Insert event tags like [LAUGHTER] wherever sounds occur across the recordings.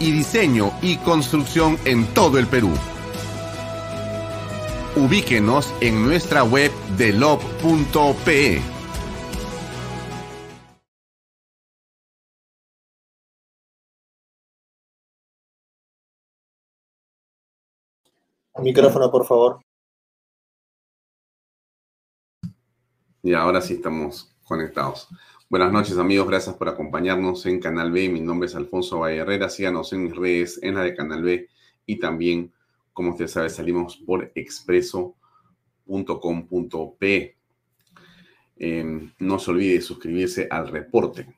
y diseño y construcción en todo el Perú. Ubíquenos en nuestra web de lob.pe. Micrófono, por favor. Y ahora sí estamos conectados. Buenas noches amigos, gracias por acompañarnos en Canal B. Mi nombre es Alfonso Valle. Síganos en mis redes, en la de Canal B y también, como usted sabe, salimos por expreso.com.p. Em, no se olvide suscribirse al reporte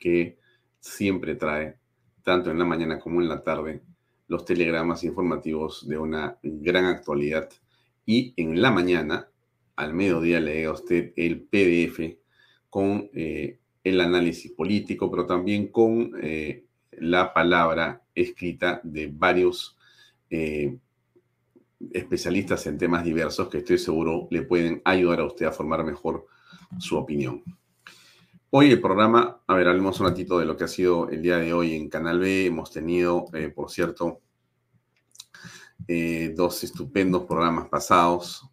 que siempre trae, tanto en la mañana como en la tarde, los telegramas informativos de una gran actualidad. Y en la mañana, al mediodía, le a usted el PDF con eh, el análisis político, pero también con eh, la palabra escrita de varios eh, especialistas en temas diversos que estoy seguro le pueden ayudar a usted a formar mejor su opinión. Hoy el programa, a ver, hablemos un ratito de lo que ha sido el día de hoy en Canal B. Hemos tenido, por cierto, dos estupendos programas pasados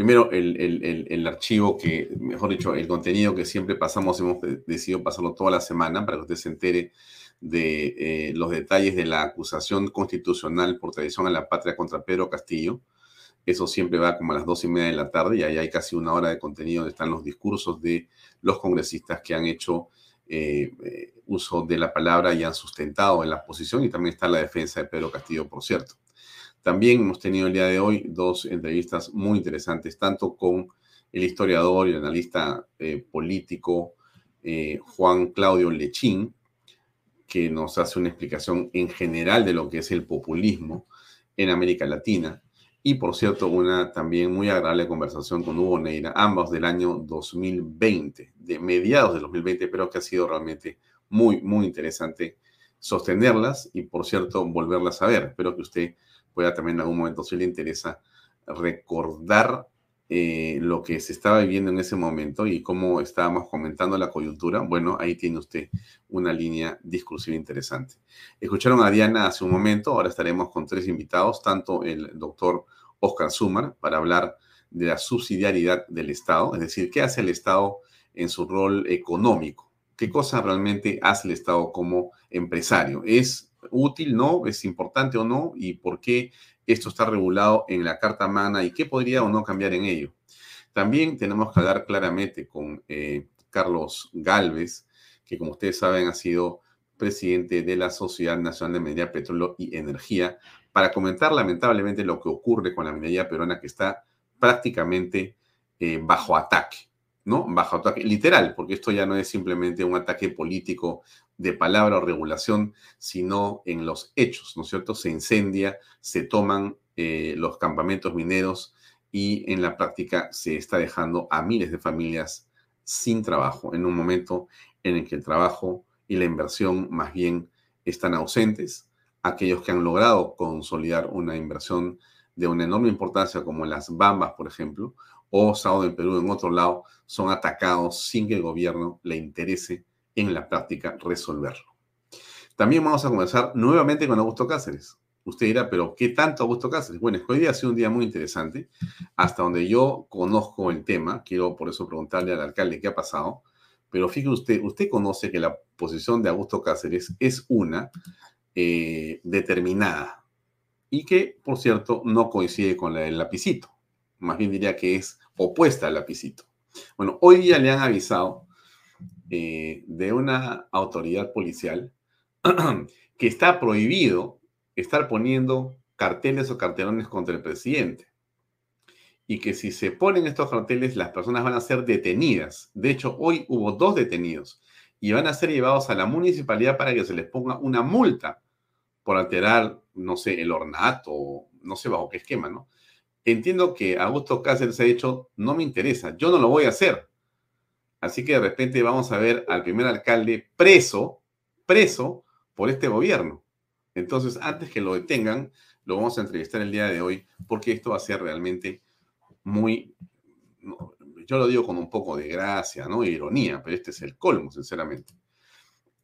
primero el, archivo que, mejor dicho, el contenido que siempre pasamos, hemos decidido pasarlo toda la semana para que usted se entere de eh, los detalles de la acusación constitucional por traición a la patria contra Pedro Castillo. Eso siempre va como a las dos y media de la tarde y ahí hay casi una hora de contenido donde están los discursos de los congresistas que han hecho eh, eh, uso de la palabra y han sustentado en la posición y también está la defensa de Pedro Castillo, por cierto. También hemos tenido el día de hoy dos entrevistas muy interesantes, tanto con el historiador y analista eh, político eh, Juan Claudio Lechín, que nos hace una explicación en general de lo que es el populismo en América Latina. Y por cierto, una también muy agradable conversación con Hugo Neira, ambos del año 2020, de mediados de 2020, pero que ha sido realmente muy, muy interesante sostenerlas y, por cierto, volverlas a ver. Espero que usted pueda también en algún momento, si le interesa, recordar eh, lo que se estaba viviendo en ese momento y cómo estábamos comentando la coyuntura, bueno, ahí tiene usted una línea discursiva interesante. Escucharon a Diana hace un momento, ahora estaremos con tres invitados, tanto el doctor Oscar Sumar, para hablar de la subsidiariedad del Estado, es decir, qué hace el Estado en su rol económico, qué cosa realmente hace el Estado como empresario. ¿Es útil, no? ¿Es importante o no? ¿Y por qué esto está regulado en la Carta Magna y qué podría o no cambiar en ello? También tenemos que hablar claramente con eh, Carlos Galvez, que como ustedes saben ha sido presidente de la Sociedad Nacional de Minería, Petróleo y Energía, para comentar lamentablemente lo que ocurre con la minería peruana que está prácticamente eh, bajo ataque. ¿No? Bajo ataque literal, porque esto ya no es simplemente un ataque político de palabra o regulación, sino en los hechos, ¿no es cierto? Se incendia, se toman eh, los campamentos mineros y en la práctica se está dejando a miles de familias sin trabajo en un momento en el que el trabajo y la inversión más bien están ausentes. Aquellos que han logrado consolidar una inversión de una enorme importancia como las Bambas, por ejemplo, o Sábado en Perú en otro lado, son atacados sin que el gobierno le interese en la práctica resolverlo. También vamos a comenzar nuevamente con Augusto Cáceres. Usted dirá, pero ¿qué tanto Augusto Cáceres? Bueno, hoy día ha sido un día muy interesante, hasta donde yo conozco el tema, quiero por eso preguntarle al alcalde qué ha pasado, pero fíjese usted, usted conoce que la posición de Augusto Cáceres es una eh, determinada y que, por cierto, no coincide con la del lapicito, más bien diría que es opuesta al lapicito. Bueno, hoy día le han avisado eh, de una autoridad policial [CLEARS THROAT] que está prohibido estar poniendo carteles o cartelones contra el presidente. Y que si se ponen estos carteles, las personas van a ser detenidas. De hecho, hoy hubo dos detenidos y van a ser llevados a la municipalidad para que se les ponga una multa por alterar, no sé, el ornato, no sé bajo qué esquema, ¿no? Entiendo que Augusto Cáceres ha dicho, no me interesa, yo no lo voy a hacer. Así que de repente vamos a ver al primer alcalde preso, preso por este gobierno. Entonces, antes que lo detengan, lo vamos a entrevistar el día de hoy, porque esto va a ser realmente muy, yo lo digo con un poco de gracia, ¿no? Ironía, pero este es el colmo, sinceramente.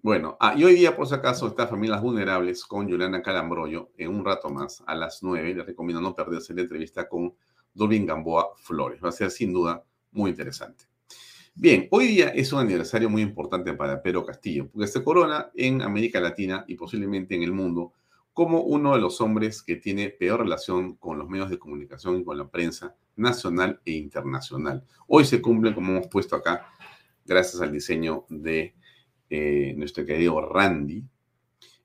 Bueno, ah, y hoy día, por si acaso, está Familias Vulnerables con Juliana Calambroyo en un rato más, a las nueve. Les recomiendo no perderse la entrevista con Dolvin Gamboa Flores. Va a ser sin duda muy interesante. Bien, hoy día es un aniversario muy importante para Pedro Castillo, porque se corona en América Latina y posiblemente en el mundo como uno de los hombres que tiene peor relación con los medios de comunicación y con la prensa nacional e internacional. Hoy se cumple, como hemos puesto acá, gracias al diseño de eh, nuestro querido Randy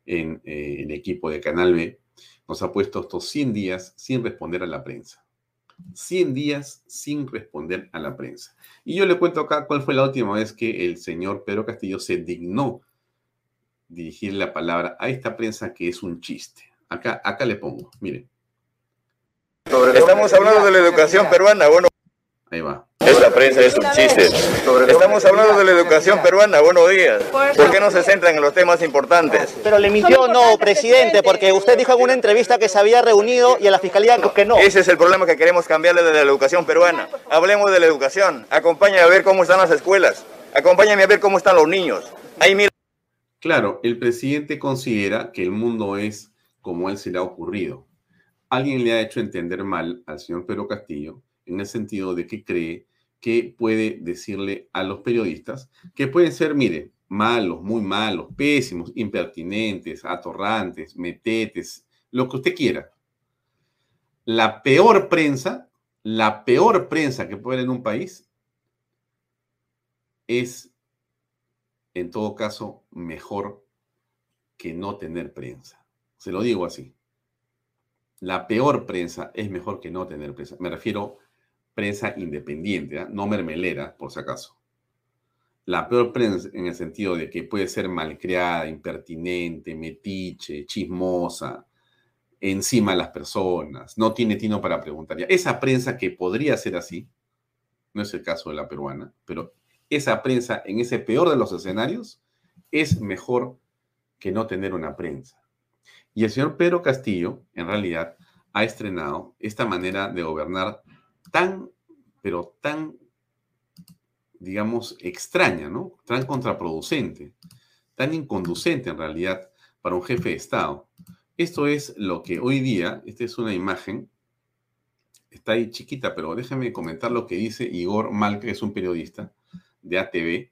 en eh, el equipo de Canal B, nos ha puesto estos 100 días sin responder a la prensa. 100 días sin responder a la prensa. Y yo le cuento acá cuál fue la última vez que el señor Pedro Castillo se dignó dirigir la palabra a esta prensa que es un chiste. Acá, acá le pongo, miren. Estamos hablando de la educación peruana, bueno. Ahí va. Esta prensa es un chiste. Estamos hablando de la educación peruana. Buenos días. ¿Por qué no se centran en los temas importantes? Pero le mintió, no, presidente, porque usted dijo en una entrevista que se había reunido y a la fiscalía que no. Ese es el problema que queremos cambiarle de la educación peruana. Hablemos de la educación. Acompáñame a ver cómo están las escuelas. Acompáñame a ver cómo están los niños. Ahí mira. Claro, el presidente considera que el mundo es como él se le ha ocurrido. Alguien le ha hecho entender mal al señor Pedro Castillo en el sentido de que cree que puede decirle a los periodistas que pueden ser, mire, malos, muy malos, pésimos, impertinentes, atorrantes, metetes, lo que usted quiera. La peor prensa, la peor prensa que puede haber en un país es, en todo caso, mejor que no tener prensa. Se lo digo así. La peor prensa es mejor que no tener prensa. Me refiero prensa independiente, ¿ah? no mermelera, por si acaso. La peor prensa en el sentido de que puede ser malcriada, impertinente, metiche, chismosa, encima de las personas, no tiene tino para preguntar. Esa prensa que podría ser así, no es el caso de la peruana, pero esa prensa en ese peor de los escenarios es mejor que no tener una prensa. Y el señor Pedro Castillo, en realidad, ha estrenado esta manera de gobernar tan, pero tan, digamos, extraña, ¿no? Tan contraproducente, tan inconducente en realidad para un jefe de Estado. Esto es lo que hoy día, esta es una imagen, está ahí chiquita, pero déjeme comentar lo que dice Igor Mal, que es un periodista de ATV,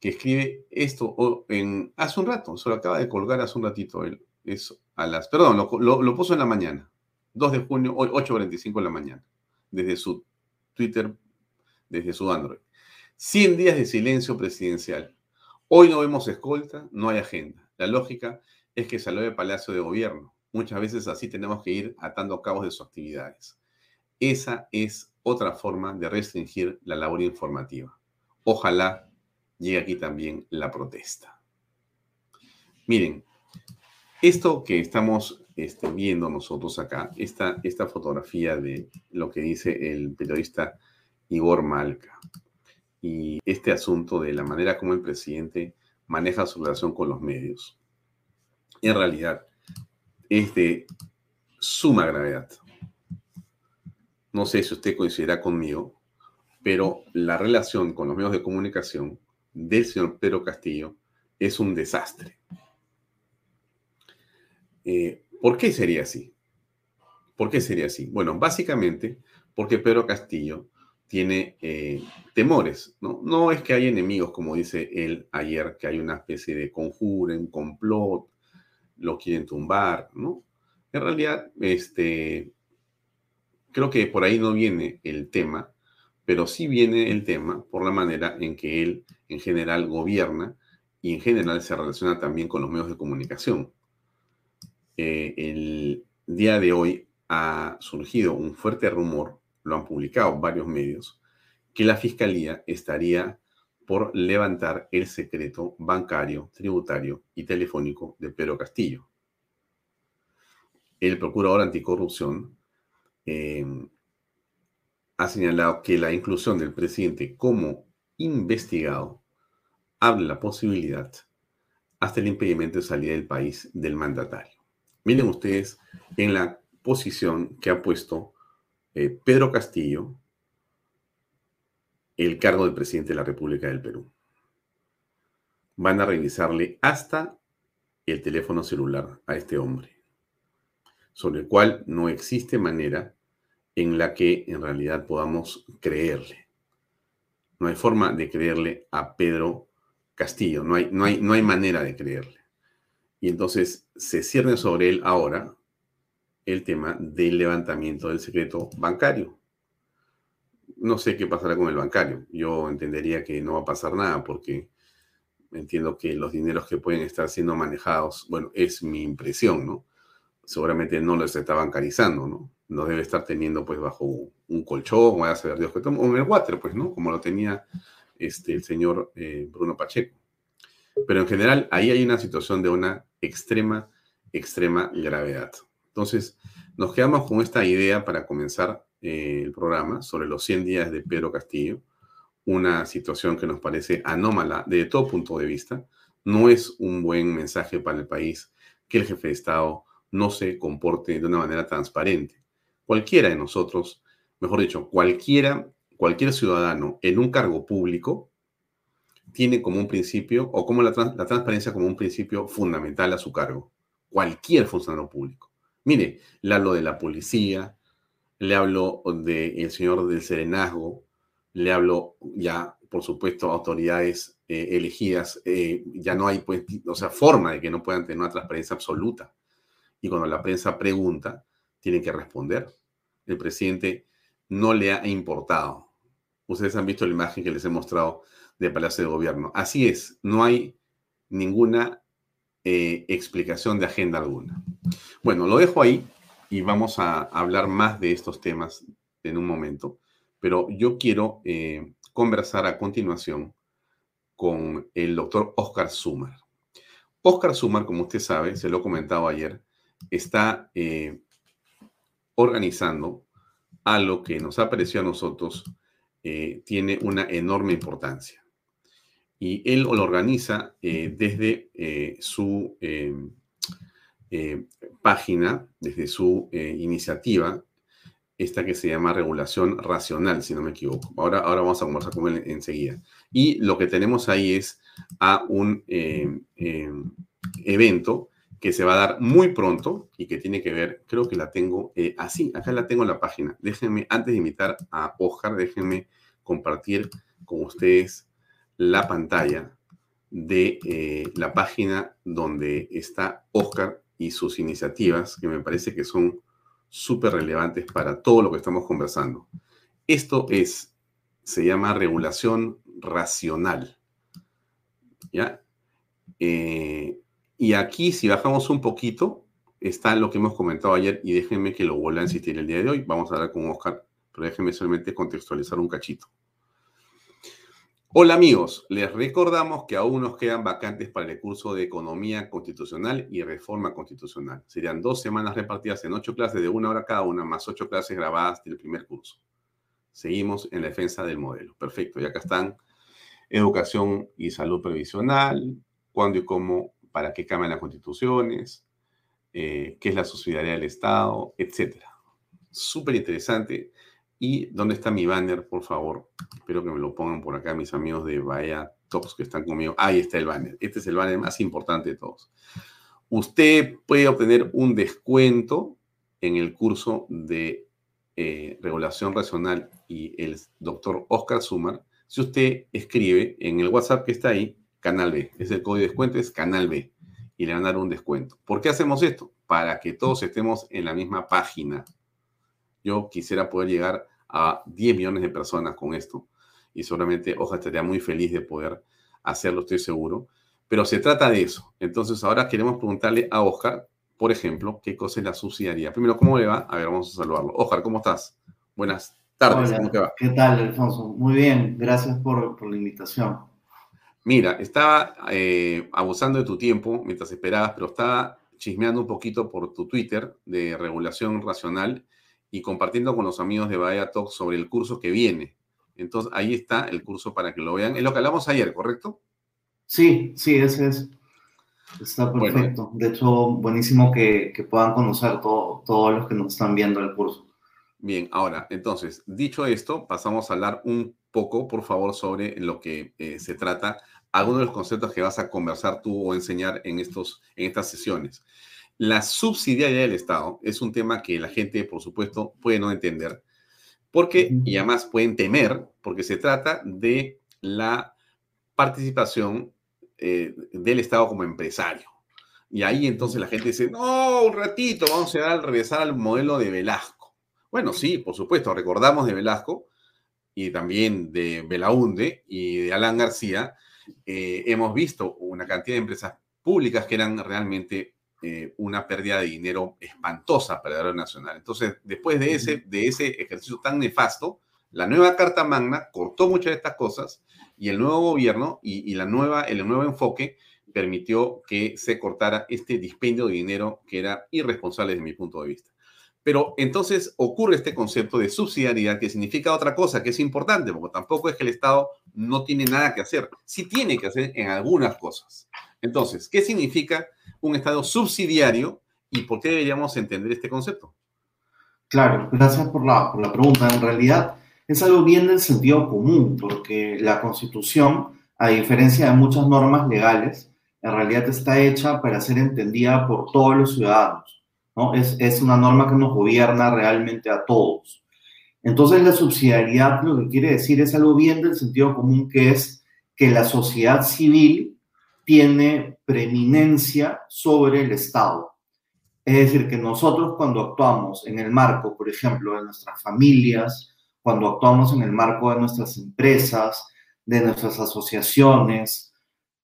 que escribe esto en, hace un rato, se lo acaba de colgar hace un ratito él, eso, a las, perdón, lo, lo, lo puso en la mañana, 2 de junio, 8.45 de la mañana desde su Twitter, desde su Android. 100 días de silencio presidencial. Hoy no vemos escolta, no hay agenda. La lógica es que salió de Palacio de Gobierno. Muchas veces así tenemos que ir atando cabos de sus actividades. Esa es otra forma de restringir la labor informativa. Ojalá llegue aquí también la protesta. Miren, esto que estamos este, viendo nosotros acá, esta, esta fotografía de lo que dice el periodista Igor Malca y este asunto de la manera como el presidente maneja su relación con los medios, en realidad es de suma gravedad. no sé si usted coincidirá conmigo, pero la relación con los medios de comunicación del señor Pedro Castillo es un desastre. Eh, ¿Por qué sería así? ¿Por qué sería así? Bueno, básicamente porque Pedro Castillo tiene eh, temores, ¿no? No es que hay enemigos, como dice él ayer, que hay una especie de conjuro, un complot, lo quieren tumbar, ¿no? En realidad, este, creo que por ahí no viene el tema, pero sí viene el tema por la manera en que él en general gobierna y en general se relaciona también con los medios de comunicación. Eh, el día de hoy ha surgido un fuerte rumor lo han publicado varios medios, que la Fiscalía estaría por levantar el secreto bancario, tributario y telefónico de Pedro Castillo. El procurador anticorrupción eh, ha señalado que la inclusión del presidente como investigado abre la posibilidad hasta el impedimento de salida del país del mandatario. Miren ustedes en la posición que ha puesto eh, Pedro Castillo el cargo de presidente de la República del Perú. Van a revisarle hasta el teléfono celular a este hombre, sobre el cual no existe manera en la que en realidad podamos creerle. No hay forma de creerle a Pedro Castillo, no hay, no hay, no hay manera de creerle. Y entonces se cierne sobre él ahora el tema del levantamiento del secreto bancario. No sé qué pasará con el bancario. Yo entendería que no va a pasar nada porque entiendo que los dineros que pueden estar siendo manejados, bueno, es mi impresión, ¿no? Seguramente no los está bancarizando, ¿no? No debe estar teniendo pues bajo un colchón, o a saber Dios que o en el water, pues, ¿no? Como lo tenía este, el señor eh, Bruno Pacheco. Pero en general, ahí hay una situación de una extrema, extrema gravedad. Entonces, nos quedamos con esta idea para comenzar eh, el programa sobre los 100 días de Pedro Castillo, una situación que nos parece anómala de todo punto de vista. No es un buen mensaje para el país que el jefe de Estado no se comporte de una manera transparente. Cualquiera de nosotros, mejor dicho, cualquiera, cualquier ciudadano en un cargo público tiene como un principio, o como la, la transparencia como un principio fundamental a su cargo. Cualquier funcionario público. Mire, le hablo de la policía, le hablo del señor del serenazgo, le hablo ya, por supuesto, autoridades eh, elegidas, eh, ya no hay, pues, o sea, forma de que no puedan tener una transparencia absoluta. Y cuando la prensa pregunta, tienen que responder. El presidente no le ha importado. Ustedes han visto la imagen que les he mostrado de Palacio de Gobierno. Así es, no hay ninguna eh, explicación de agenda alguna. Bueno, lo dejo ahí y vamos a hablar más de estos temas en un momento, pero yo quiero eh, conversar a continuación con el doctor Oscar Sumar. Oscar Sumar, como usted sabe, se lo he comentado ayer, está eh, organizando algo que nos ha parecido a nosotros tiene una enorme importancia y él lo organiza eh, desde eh, su eh, página, desde su iniciativa, esta que se llama regulación racional, si no me equivoco. Ahora, ahora vamos a conversar con él enseguida. Y lo que tenemos ahí es a un evento que se va a dar muy pronto y que tiene que ver, creo que la tengo así, acá la tengo en la página. Déjenme, antes de invitar a Oscar, déjenme compartir con ustedes la pantalla de eh, la página donde está Oscar y sus iniciativas, que me parece que son súper relevantes para todo lo que estamos conversando. Esto es, se llama regulación racional. ¿Ya? Eh, y aquí, si bajamos un poquito, está lo que hemos comentado ayer y déjenme que lo vuelva a insistir el día de hoy. Vamos a hablar con Oscar, pero déjenme solamente contextualizar un cachito. Hola amigos, les recordamos que aún nos quedan vacantes para el curso de Economía Constitucional y Reforma Constitucional. Serían dos semanas repartidas en ocho clases de una hora cada una, más ocho clases grabadas del primer curso. Seguimos en la defensa del modelo. Perfecto, y acá están educación y salud previsional, cuándo y cómo, para qué cambian las constituciones, eh, qué es la subsidiariedad del Estado, etc. Súper interesante. ¿Y dónde está mi banner, por favor? Espero que me lo pongan por acá mis amigos de Bahía Talks que están conmigo. Ahí está el banner. Este es el banner más importante de todos. Usted puede obtener un descuento en el curso de eh, regulación racional y el doctor Oscar Sumar si usted escribe en el WhatsApp que está ahí, Canal B. Es el código de descuento, es Canal B. Y le van a dar un descuento. ¿Por qué hacemos esto? Para que todos estemos en la misma página. Yo quisiera poder llegar a 10 millones de personas con esto. Y seguramente Oja estaría muy feliz de poder hacerlo, estoy seguro. Pero se trata de eso. Entonces ahora queremos preguntarle a Oscar, por ejemplo, qué cosa es la subsidiaria. Primero, ¿cómo le va? A ver, vamos a saludarlo. Oscar, ¿cómo estás? Buenas tardes. ¿Cómo te va? ¿Qué tal, Alfonso? Muy bien, gracias por, por la invitación. Mira, estaba eh, abusando de tu tiempo mientras esperabas, pero estaba chismeando un poquito por tu Twitter de regulación racional y compartiendo con los amigos de Bahía Talk sobre el curso que viene. Entonces, ahí está el curso para que lo vean. Es lo que hablamos ayer, ¿correcto? Sí, sí, ese es. Está perfecto. De hecho, buenísimo que, puedan conocer todo, todos los que nos están viendo el curso. Bien, ahora, entonces, dicho esto, pasamos a hablar un poco, por favor, sobre lo que eh, se trata, algunos de los conceptos que vas a conversar tú o enseñar en, estos, en estas sesiones. La subsidiariedad del Estado es un tema que la gente, por supuesto, puede no entender, porque, y además pueden temer, porque se trata de la participación eh, del Estado como empresario. Y ahí entonces la gente dice, no, un ratito, vamos a regresar al modelo de Velasco. Bueno, sí, por supuesto, recordamos de Velasco y también de Belaunde y de Alan García, eh, hemos visto una cantidad de empresas públicas que eran realmente eh, una pérdida de dinero espantosa para el nacional. Entonces, después de ese, de ese ejercicio tan nefasto, la nueva Carta Magna cortó muchas de estas cosas y el nuevo gobierno y, la nueva, el nuevo enfoque permitió que se cortara este dispendio de dinero que era irresponsable desde mi punto de vista. Pero entonces ocurre este concepto de subsidiariedad que significa otra cosa que es importante, porque tampoco es que el Estado no tiene nada que hacer, sí tiene que hacer en algunas cosas. Entonces, ¿qué significa un Estado subsidiario y por qué deberíamos entender este concepto? Claro, gracias por la, por la pregunta. En realidad, es algo bien del sentido común, porque la Constitución, a diferencia de muchas normas legales, en realidad está hecha para ser entendida por todos los ciudadanos. ¿no? Es, es una norma que nos gobierna realmente a todos. Entonces la subsidiariedad lo que quiere decir es algo bien del sentido común, que es que la sociedad civil tiene preeminencia sobre el Estado. Es decir, que nosotros cuando actuamos en el marco, por ejemplo, de nuestras familias, cuando actuamos en el marco de nuestras empresas, de nuestras asociaciones,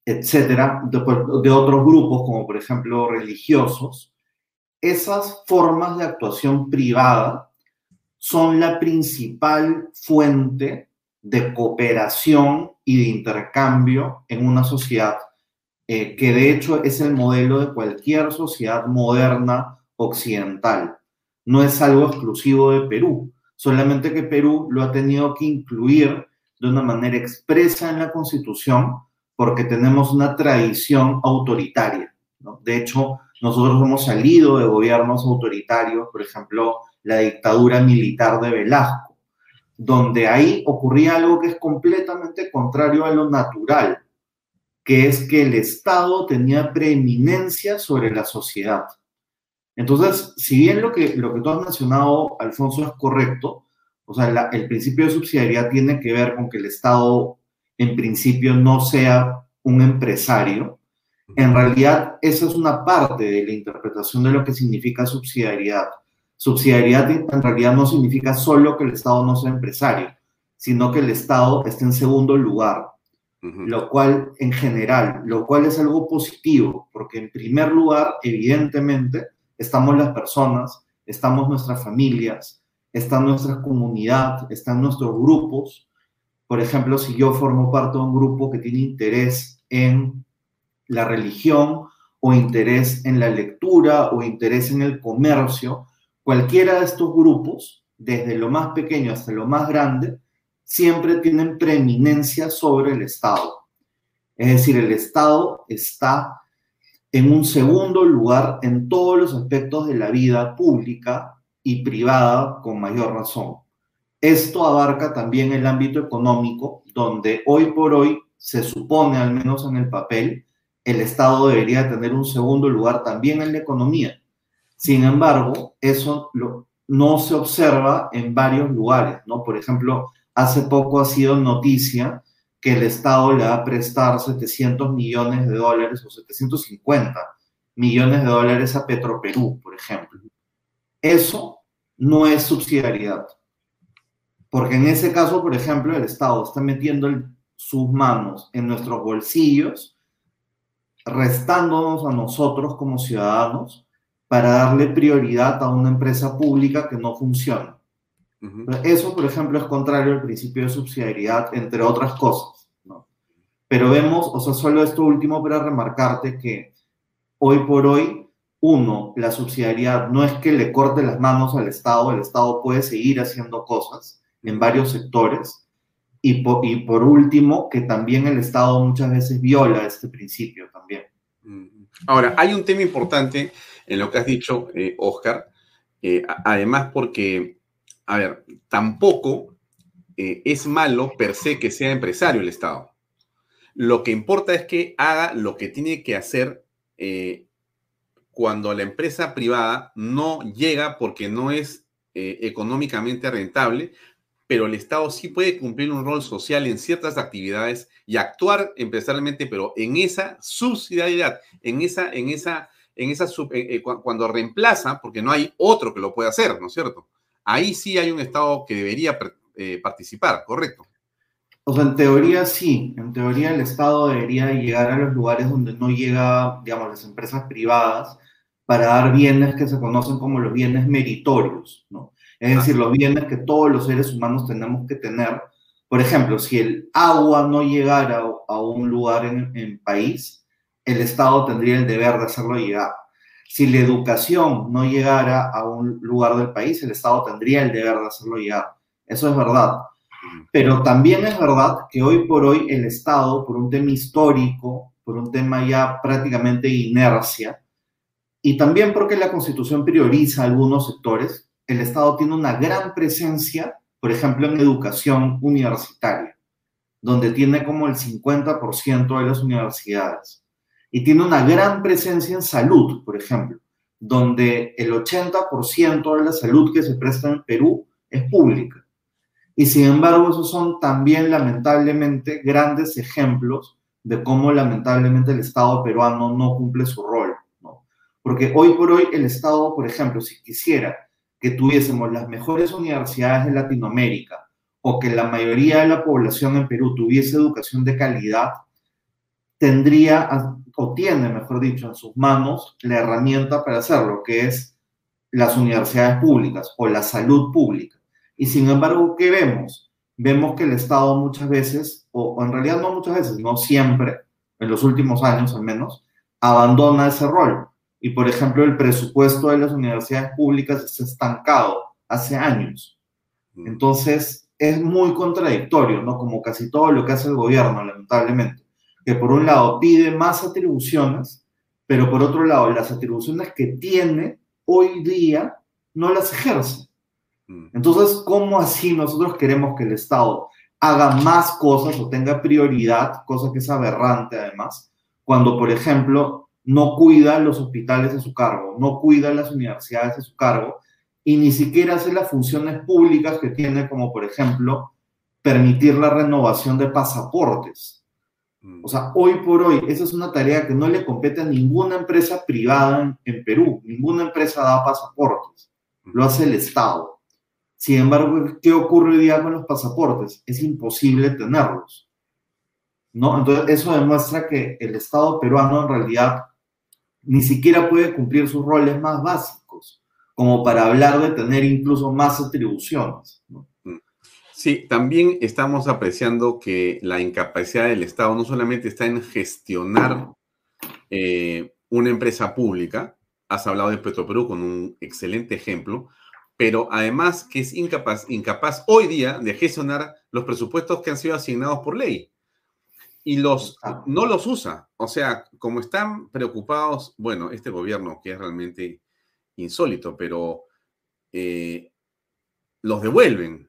etcétera, de, de otros grupos, como por ejemplo religiosos, esas formas de actuación privada son la principal fuente de cooperación y de intercambio en una sociedad, eh, que de hecho es el modelo de cualquier sociedad moderna occidental. No es algo exclusivo de Perú solamente que Perú lo ha tenido que incluir de una manera expresa en la Constitución porque tenemos una tradición autoritaria. De hecho, nosotros hemos salido de gobiernos autoritarios, por ejemplo, la dictadura militar de Velasco, donde ahí ocurría algo que es completamente contrario a lo natural, que es que el Estado tenía preeminencia sobre la sociedad. Entonces, si bien lo que, lo que tú has mencionado, Alfonso, es correcto, o sea, el principio de subsidiariedad tiene que ver con que el Estado, en principio, no sea un empresario. En realidad, esa es una parte de la interpretación de lo que significa subsidiariedad. Subsidiariedad en realidad no significa solo que el Estado no sea empresario, sino que el Estado esté en segundo lugar, lo cual en general, lo cual es algo positivo, porque en primer lugar, evidentemente, estamos las personas, estamos nuestras familias, está nuestra comunidad, están nuestros grupos. Por ejemplo, si yo formo parte de un grupo que tiene interés en la religión o interés en la lectura o interés en el comercio, cualquiera de estos grupos, desde lo más pequeño hasta lo más grande, siempre tienen preeminencia sobre el Estado. Es decir, el Estado está en un segundo lugar en todos los aspectos de la vida pública y privada con mayor razón. Esto abarca también el ámbito económico, donde hoy por hoy se supone, al menos en el papel, el Estado debería tener un segundo lugar también en la economía. Sin embargo, eso no se observa en varios lugares, ¿no? Por ejemplo, hace poco ha sido noticia que el Estado le va a prestar 700 millones de dólares o 750 millones de dólares a Petroperú, por ejemplo. Eso no es subsidiariedad. Porque en ese caso, por ejemplo, el Estado está metiendo sus manos en nuestros bolsillos, restándonos a nosotros como ciudadanos para darle prioridad a una empresa pública que no funciona. Eso, por ejemplo, es contrario al principio de subsidiariedad, entre otras cosas. Pero vemos, o sea, solo esto último para remarcarte que hoy por hoy, uno, la subsidiariedad no es que le corte las manos al Estado, el Estado puede seguir haciendo cosas en varios sectores. Y por, y por último, que también el Estado muchas veces viola este principio también. Ahora, hay un tema importante en lo que has dicho, eh, Oscar, eh, además porque, a ver, tampoco eh, es malo per se que sea empresario el Estado. Lo que importa es que haga lo que tiene que hacer cuando la empresa privada no llega porque no es económicamente rentable, pero el Estado sí puede cumplir un rol social en ciertas actividades y actuar empresarialmente, pero en esa subsidiariedad, en esa, en esa en esa eh, eh, cuando reemplaza, porque no hay otro que lo pueda hacer, ¿no es cierto? Ahí sí hay un Estado que debería eh, participar, ¿correcto? O sea, en teoría sí, en teoría el Estado debería llegar a los lugares donde no llega, digamos, las empresas privadas para dar bienes que se conocen como los bienes meritorios, ¿no? Es decir, los bienes que todos los seres humanos tenemos que tener. Por ejemplo, si el agua no llegara a un lugar en el país, el Estado tendría el deber de hacerlo llegar. Si la educación no llegara a un lugar del país, el Estado tendría el deber de hacerlo llegar. Eso es verdad. Pero también es verdad que hoy por hoy el Estado, por un tema histórico, por un tema ya prácticamente inercia, y también porque la Constitución prioriza algunos sectores, el Estado tiene una gran presencia, por ejemplo, en educación universitaria, donde tiene como el 50% de las universidades y tiene una gran presencia en salud, por ejemplo, donde el 80% de la salud que se presta en Perú es pública. Y sin embargo, esos son también lamentablemente grandes ejemplos de cómo lamentablemente el Estado peruano no cumple su rol. Porque hoy por hoy el Estado, por ejemplo, si quisiera que tuviésemos las mejores universidades de Latinoamérica o que la mayoría de la población en Perú tuviese educación de calidad, tendría o tiene, mejor dicho, en sus manos la herramienta para hacerlo, que es las universidades públicas o la salud pública. Y sin embargo, ¿qué vemos? Vemos que el Estado muchas veces, o, en realidad no muchas veces, no siempre, en los últimos años al menos, abandona ese rol. Y por ejemplo, el presupuesto de las universidades públicas está estancado hace años. Mm. Entonces, es muy contradictorio, ¿no? Como casi todo lo que hace el gobierno, lamentablemente que por un lado pide más atribuciones, pero por otro lado las atribuciones que tiene hoy día no las ejerce. Mm. Entonces, ¿cómo así nosotros queremos que el Estado haga más cosas o tenga prioridad, cosa que es aberrante además, cuando, por ejemplo, no cuida los hospitales a su cargo, no cuida las universidades a su cargo y ni siquiera hace las funciones públicas que tiene, como por ejemplo, permitir la renovación de pasaportes. O sea, hoy por hoy, esa es una tarea que no le compete a ninguna empresa privada en, Perú. Ninguna empresa da pasaportes. Lo hace el Estado. Sin embargo, ¿qué ocurre hoy día con los pasaportes? Es imposible tenerlos. ¿No? Entonces, eso demuestra que el Estado peruano en realidad ni siquiera puede cumplir sus roles más básicos, como para hablar de tener incluso más atribuciones. ¿no? Sí, también estamos apreciando que la incapacidad del Estado no solamente está en gestionar eh, una empresa pública, has hablado de Petroperú con un excelente ejemplo, pero además que es incapaz, incapaz hoy día de gestionar los presupuestos que han sido asignados por ley. Y los, no los usa. O sea, como están preocupados, bueno, este gobierno que es realmente insólito, pero eh, los devuelven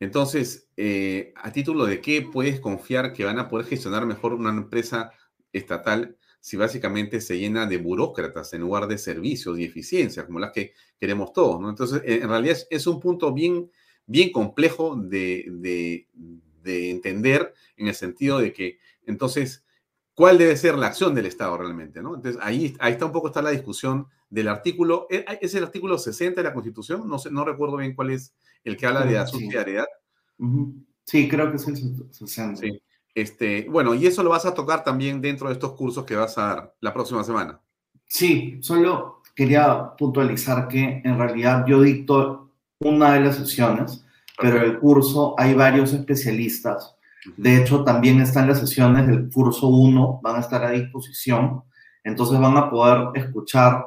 Entonces, eh, ¿a título de qué puedes confiar que van a poder gestionar mejor una empresa estatal si básicamente se llena de burócratas en lugar de servicios y eficiencia, como las que queremos todos? Entonces, en realidad es, un punto bien, bien complejo de entender en el sentido de que, entonces, ¿cuál debe ser la acción del Estado realmente? ¿no? Entonces, ahí, ahí está un poco está la discusión del artículo, ¿e, ¿es el artículo 60 de la Constitución? No, sé, no recuerdo bien cuál es el que habla de la subsidiariedad. Sí, creo que es el 60. Sí. Este, bueno, y eso lo vas a tocar también dentro de estos cursos que vas a dar la próxima semana. Sí, solo quería puntualizar que en realidad yo dicto una de las sesiones, pero en el curso hay varios especialistas. De hecho, también están las sesiones del curso 1, van a estar a disposición. Entonces van a poder escuchar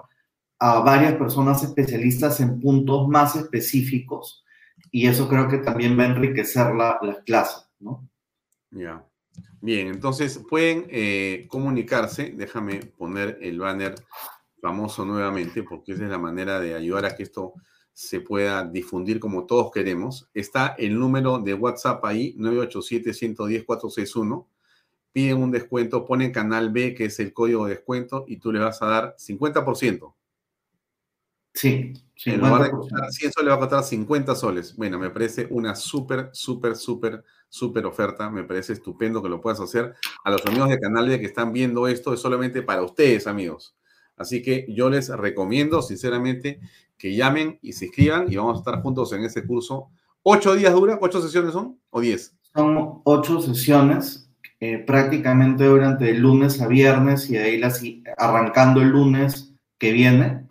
a varias personas especialistas en puntos más específicos y eso creo que también va a enriquecer la, la clase, ¿no? Ya. Bien, entonces pueden eh, comunicarse, déjame poner el banner famoso nuevamente, porque esa es la manera de ayudar a que esto se pueda difundir como todos queremos. Está el número de WhatsApp ahí, 987-110-461. Piden un descuento, ponen canal B, que es el código de descuento, y tú le vas a dar 50%. Sí, en lugar de costar 100 soles va a costar 50 soles. Bueno, me parece una súper, súper, súper, súper oferta. Me parece estupendo que lo puedas hacer. A los amigos de Canal de que están viendo esto, es solamente para ustedes, amigos. Así que yo les recomiendo, sinceramente, que llamen y se inscriban y vamos a estar juntos en ese curso. ¿Ocho días dura? ¿Ocho sesiones son? ¿O diez? Son ocho sesiones, eh, prácticamente durante el lunes a viernes y ahí las, arrancando el lunes que viene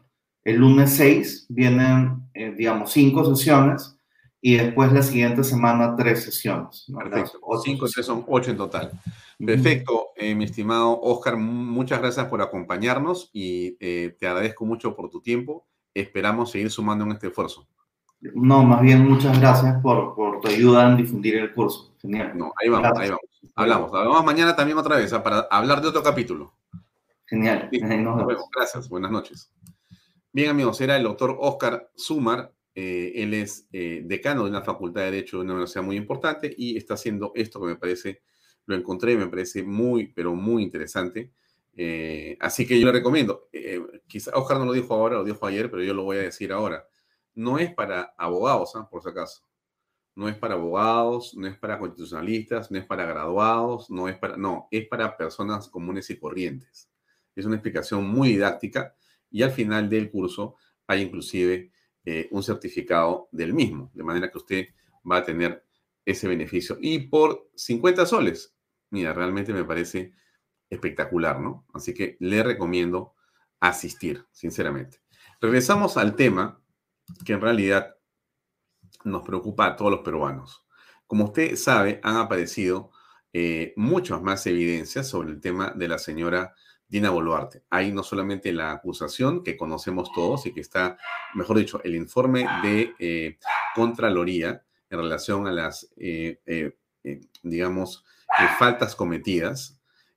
el lunes 6 vienen, eh, digamos, cinco sesiones y después la siguiente semana tres sesiones. Perfecto. O cinco, tres son ocho en total. Perfecto, eh, mi estimado Oscar, muchas gracias por acompañarnos y eh, te agradezco mucho por tu tiempo. Esperamos seguir sumando en este esfuerzo. No, más bien muchas gracias por, por tu ayuda en difundir el curso. Genial. No, ahí vamos, ahí vamos. Hablamos. Hablamos mañana también otra vez ¿ah? para hablar de otro capítulo. Genial. Nos vemos. Gracias. Buenas noches. Bien, amigos, era el doctor Oscar Sumar. Eh, él es eh, decano de una facultad de Derecho de una universidad muy importante y está haciendo esto que me parece, lo encontré, me parece muy, pero muy interesante. Eh, así que yo le recomiendo. quizá Oscar no lo dijo ahora, lo dijo ayer, pero yo lo voy a decir ahora. No es para abogados, ¿ah? por si acaso. No es para abogados, no es para constitucionalistas, no es para graduados, no es para, no, es para personas comunes y corrientes. Es una explicación muy didáctica y al final del curso hay inclusive eh, un certificado del mismo, de manera que usted va a tener ese beneficio. Y por 50 soles, mira, realmente me parece espectacular, ¿no? Así que le recomiendo asistir, sinceramente. Regresamos al tema que en realidad nos preocupa a todos los peruanos. Como usted sabe, han aparecido eh, muchas más evidencias sobre el tema de la señora Dina Boluarte. Hay no solamente la acusación que conocemos todos y que está, mejor dicho, el informe de eh, Contraloría en relación a las, eh, digamos, faltas cometidas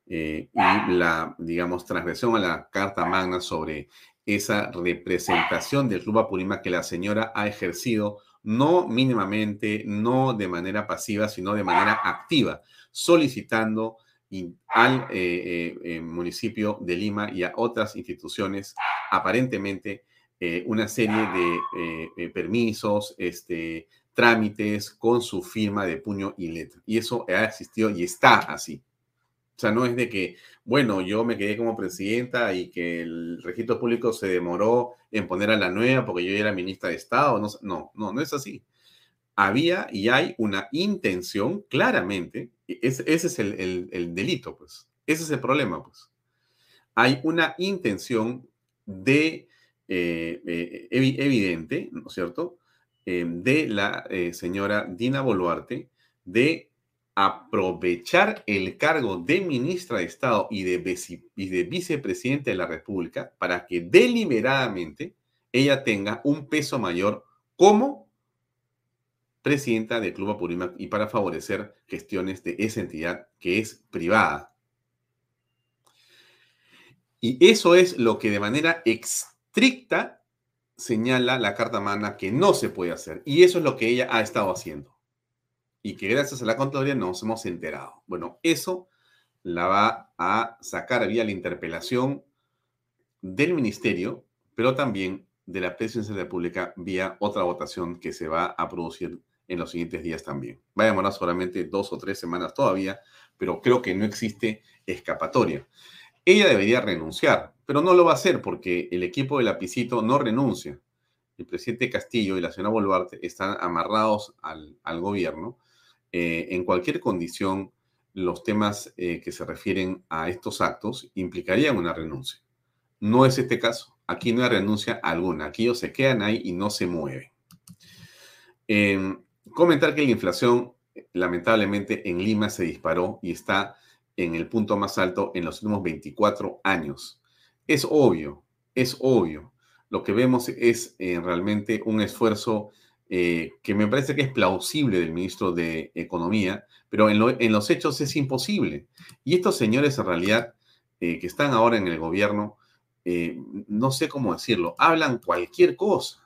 y la, digamos, transgresión a la Carta Magna sobre esa representación del Club Apurímac que la señora ha ejercido no mínimamente, no de manera pasiva, sino de manera activa, solicitando al eh, eh, municipio de Lima y a otras instituciones aparentemente eh, una serie de permisos, este, trámites con su firma de puño y letra. Y eso ha existido y está así. O sea, no es de que, bueno, yo me quedé como presidenta y que el registro público se demoró en poner a la nueva porque yo era ministra de Estado. No, no, no, no es así. Había y hay una intención claramente ese es el, delito, pues. Ese es el problema, pues. Hay una intención de, eh, eh, evidente, ¿no es cierto?, eh, de la señora Dina Boluarte de aprovechar el cargo de ministra de Estado y de, de vicepresidente de la República para que deliberadamente ella tenga un peso mayor como presidenta del Club Apurímac y para favorecer gestiones de esa entidad que es privada. Y eso es lo que de manera estricta señala la Carta Magna que no se puede hacer. Y eso es lo que ella ha estado haciendo. Y que gracias a la Contraloría nos hemos enterado. Bueno, eso la va a sacar vía la interpelación del Ministerio, pero también de la Presidencia de la República vía otra votación que se va a producir en los siguientes días también. Va a demorar solamente dos o tres semanas todavía, pero creo que no existe escapatoria. Ella debería renunciar, pero no lo va a hacer porque el equipo de Lapicito no renuncia. El presidente Castillo y la señora Boluarte están amarrados al, gobierno. Eh, en cualquier condición, los temas eh, que se refieren a estos actos implicarían una renuncia. No es este caso. Aquí no hay renuncia alguna. Aquí ellos se quedan ahí y no se mueven. Em, comentar que la inflación, lamentablemente, en Lima se disparó y está en el punto más alto en los últimos 24 años. Es obvio, es obvio. Lo que vemos es eh, realmente un esfuerzo eh, que me parece que es plausible del ministro de Economía, pero en, los hechos es imposible. Y estos señores en realidad eh, que están ahora en el gobierno, no sé cómo decirlo, hablan cualquier cosa.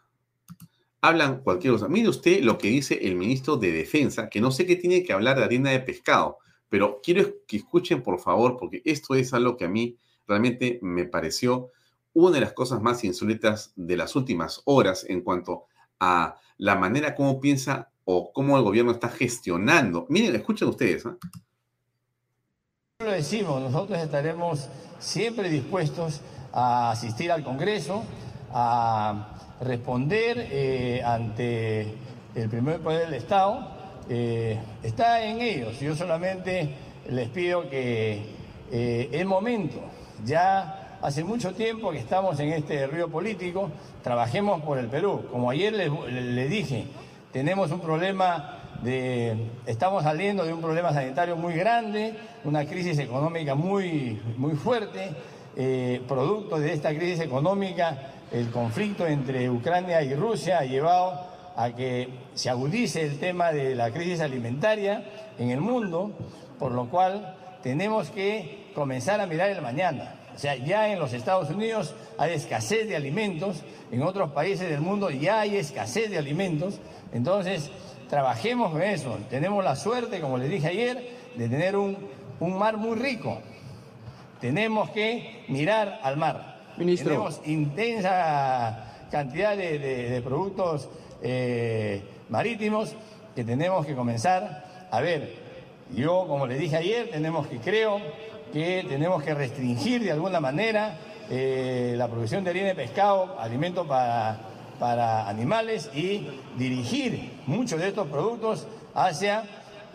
Hablan cualquier cosa. Mire usted lo que dice el ministro de Defensa, que no sé qué tiene que hablar de harina de pescado, pero quiero que escuchen, por favor, porque esto es algo que a mí realmente me pareció una de las cosas más insólitas de las últimas horas en cuanto a la manera como piensa o cómo el gobierno está gestionando. Miren, escuchen ustedes. ¿eh? Lo decimos, nosotros estaremos siempre dispuestos a asistir al Congreso, a responder eh, ante el primer poder del Estado eh, está en ellos. Yo solamente les pido que eh, el momento, ya hace mucho tiempo que estamos en este río político, trabajemos por el Perú. Como ayer les, dije, tenemos un problema de, estamos saliendo de un problema sanitario muy grande, una crisis económica muy, muy fuerte, eh, producto de esta crisis económica, el conflicto entre Ucrania y Rusia ha llevado a que se agudice el tema de la crisis alimentaria en el mundo, por lo cual tenemos que comenzar a mirar el mañana. O sea, ya en los Estados Unidos hay escasez de alimentos, en otros países del mundo ya hay escasez de alimentos, entonces trabajemos con eso. Tenemos la suerte, como les dije ayer, de tener un, mar muy rico. Tenemos que mirar al mar. Tenemos intensa cantidad de productos eh, marítimos que tenemos que comenzar a ver. Yo, como le dije ayer, tenemos que, creo que tenemos que restringir de alguna manera eh, la producción de harina de pescado, alimento para, para animales y dirigir muchos de estos productos hacia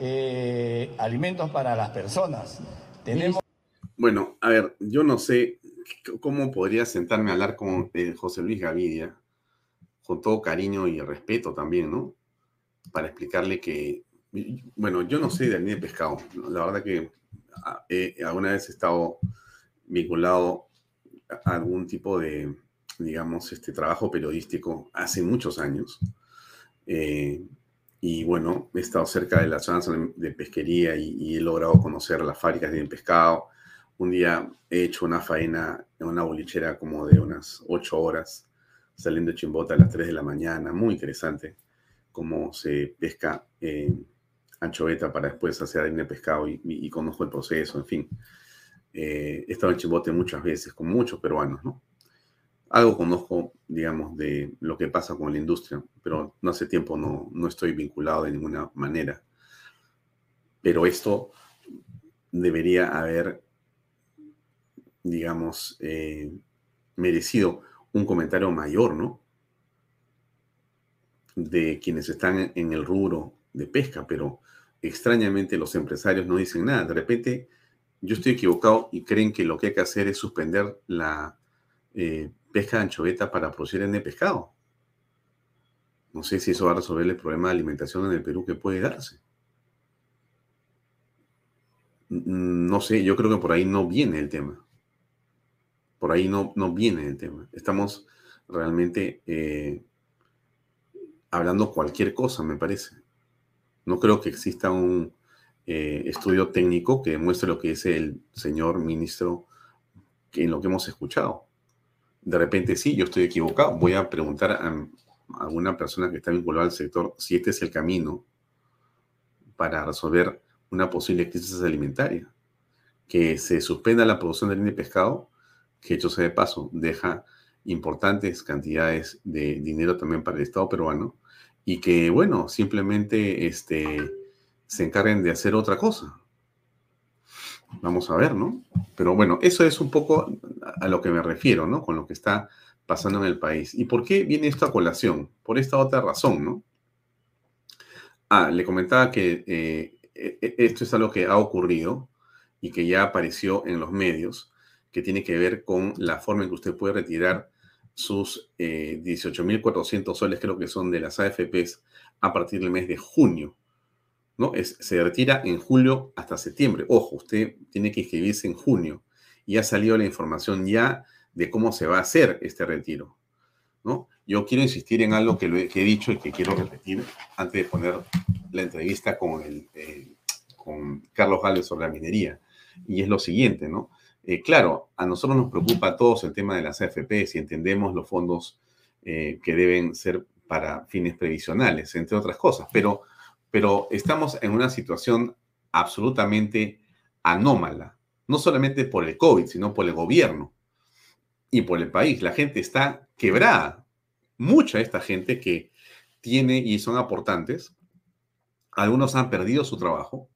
eh, alimentos para las personas. Tenemos... Bueno, a ver, yo no sé cómo podría sentarme a hablar con José Luis Gavidia con todo cariño y respeto también, ¿no? Para explicarle que, bueno, yo no sé de harina de pescado. La verdad que ah, alguna vez he estado vinculado a algún tipo de, digamos, este trabajo periodístico hace muchos años. Eh, y bueno, he estado cerca de la zona de pesquería y, he logrado conocer las fábricas de pescado. Un día he hecho una faena en una bolichera como de unas ocho horas saliendo de Chimbota a las 3 de la mañana. Muy interesante cómo se pesca eh, anchoveta para después hacer harina de pescado y, conozco el proceso, en fin. Eh, he estado en Chimbote muchas veces con muchos peruanos, ¿no? Algo conozco, digamos, de lo que pasa con la industria, pero no hace tiempo no, no estoy vinculado de ninguna manera. Pero esto debería haber, digamos, eh, merecido un comentario mayor, ¿no? De quienes están en el rubro de pesca, pero extrañamente los empresarios no dicen nada. De repente yo estoy equivocado y creen que lo que hay que hacer es suspender la eh, pesca de anchoveta para producir el pescado. No sé si eso va a resolver el problema de alimentación en el Perú que puede darse. No sé, yo creo que por ahí no viene el tema. Por ahí no, no viene el tema. Estamos realmente eh, hablando cualquier cosa, me parece. No creo que exista un eh, estudio técnico que demuestre lo que dice el señor ministro en lo que hemos escuchado. De repente sí, yo estoy equivocado. Voy a preguntar a, alguna persona que está vinculada al sector si este es el camino para resolver una posible crisis alimentaria. Que se suspenda la producción de línea de pescado, que hecho sea de paso, deja importantes cantidades de dinero también para el Estado peruano y que, bueno, simplemente este, se encarguen de hacer otra cosa. Vamos a ver, ¿no? Pero bueno, eso es un poco a lo que me refiero, ¿no? Con lo que está pasando en el país. ¿Y por qué viene esto a colación? Por esta otra razón, ¿no? Ah, le comentaba que eh, e, e, esto es algo que ha ocurrido y que ya apareció en los medios, que tiene que ver con la forma en que usted puede retirar sus eh, 18.400 soles, creo que son de las AFPs, a partir del mes de junio. ¿no? Es, se retira en julio hasta septiembre. Ojo, usted tiene que inscribirse en junio. Y ha salido la información ya de cómo se va a hacer este retiro. ¿no? Yo quiero insistir en algo que, lo he, que he dicho y que quiero repetir antes de poner la entrevista con, el, eh, con Carlos Gales sobre la minería. Y es lo siguiente, ¿no? Eh, claro, a nosotros nos preocupa a todos el tema de las AFP, si entendemos los fondos eh, que deben ser para fines previsionales, entre otras cosas, pero, pero estamos en una situación absolutamente anómala, no solamente por el COVID, sino por el gobierno y por el país. La gente está quebrada. Mucha de esta gente que tiene y son aportantes, algunos han perdido su trabajo,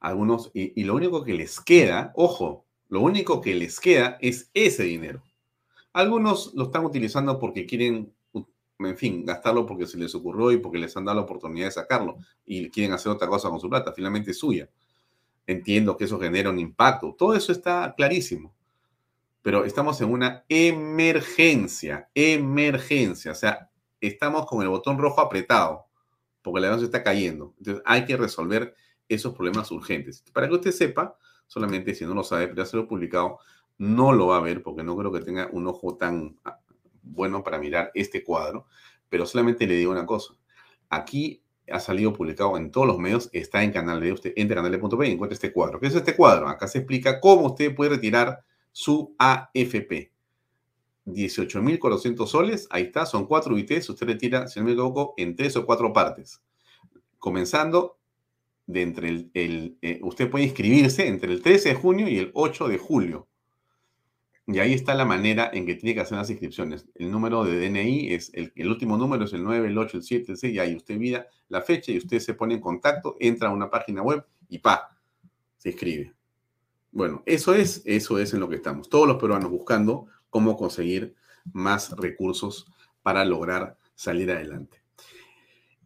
algunos, y, y lo único que les queda, ojo, lo único que les queda es ese dinero. Algunos lo están utilizando porque quieren, en fin, gastarlo porque se les ocurrió y porque les han dado la oportunidad de sacarlo y quieren hacer otra cosa con su plata, finalmente es suya. Entiendo que eso genera un impacto. Todo eso está clarísimo. Pero estamos en una emergencia, emergencia. O sea, estamos con el botón rojo apretado porque la se está cayendo. Entonces hay que resolver esos problemas urgentes. Para que usted sepa, solamente si no lo sabe, pero ya se lo publicado, no lo va a ver porque no creo que tenga un ojo tan ah, bueno para mirar este cuadro, pero solamente le digo una cosa. Aquí ha salido publicado en todos los medios, está en Canal de usted entre canal.p y encuentra este cuadro. ¿Qué es este cuadro? Acá se explica cómo usted puede retirar su AFP. 18.400 soles, ahí está, son cuatro UITs, usted retira, si no me equivoco, en tres o cuatro partes. Comenzando de entre el, eh, usted puede inscribirse entre el 13 de junio y el 8 de julio. Y ahí está la manera en que tiene que hacer las inscripciones. El número de DNI es, el, el último número es el 9, el 8, el 7, el 6, y ahí usted mira la fecha y usted se pone en contacto, entra a una página web y pa, se inscribe. Bueno, eso es, eso es en lo que estamos. Todos los peruanos buscando cómo conseguir más recursos para lograr salir adelante.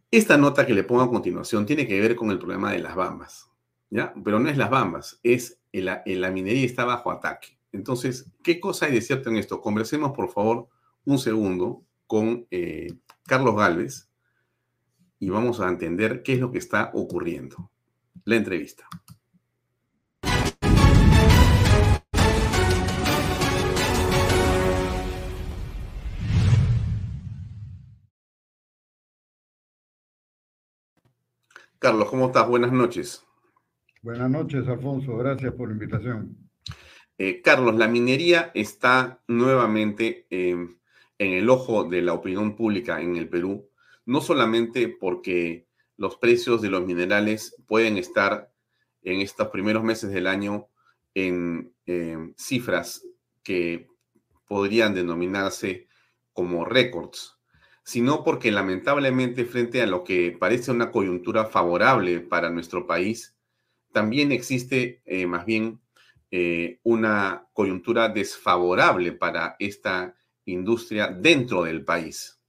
Esta nota que le pongo a continuación tiene que ver con el problema de las bambas, ¿ya? Pero no es las bambas, es la, la minería está bajo ataque. Entonces, ¿qué cosa hay de cierto en esto? Conversemos, por favor, un segundo con eh, Carlos Galvez y vamos a entender qué es lo que está ocurriendo. La entrevista. Carlos, ¿cómo estás? Buenas noches. Buenas noches, Alfonso. Gracias por la invitación. Eh, Carlos, la minería está nuevamente eh, en el ojo de la opinión pública en el Perú, no solamente porque los precios de los minerales pueden estar en estos primeros meses del año en eh, cifras que podrían denominarse como récords, sino porque lamentablemente frente a lo que parece una coyuntura favorable para nuestro país, también existe eh, más bien eh, una coyuntura desfavorable para esta industria dentro del país.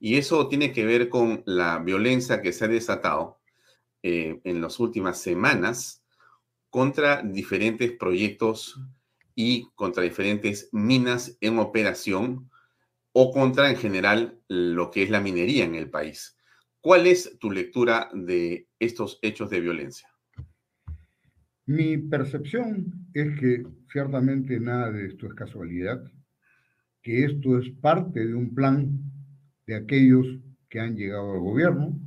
Y eso tiene que ver con la violencia que se ha desatado eh, en las últimas semanas contra diferentes proyectos y contra diferentes minas en operación o contra en general lo que es la minería en el país. ¿Cuál es tu lectura de estos hechos de violencia? Mi percepción es que ciertamente nada de esto es casualidad, que esto es parte de un plan de aquellos que han llegado al gobierno,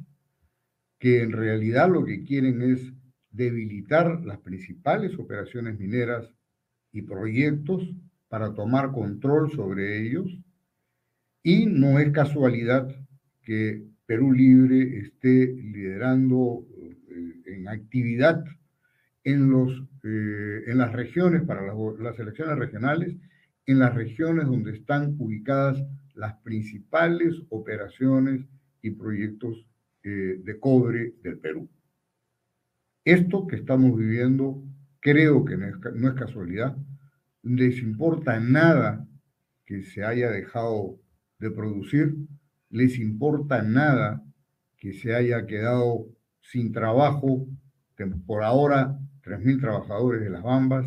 que en realidad lo que quieren es debilitar las principales operaciones mineras y proyectos para tomar control sobre ellos y no es casualidad que Perú Libre esté liderando en actividad en, los, eh, en las regiones, para las, las elecciones regionales, en las regiones donde están ubicadas las principales operaciones y proyectos eh, de cobre del Perú. Esto que estamos viviendo creo que no es, no es casualidad. Les importa nada que se haya dejado de producir, les importa nada que se haya quedado sin trabajo, por ahora 3.000 trabajadores de las Bambas,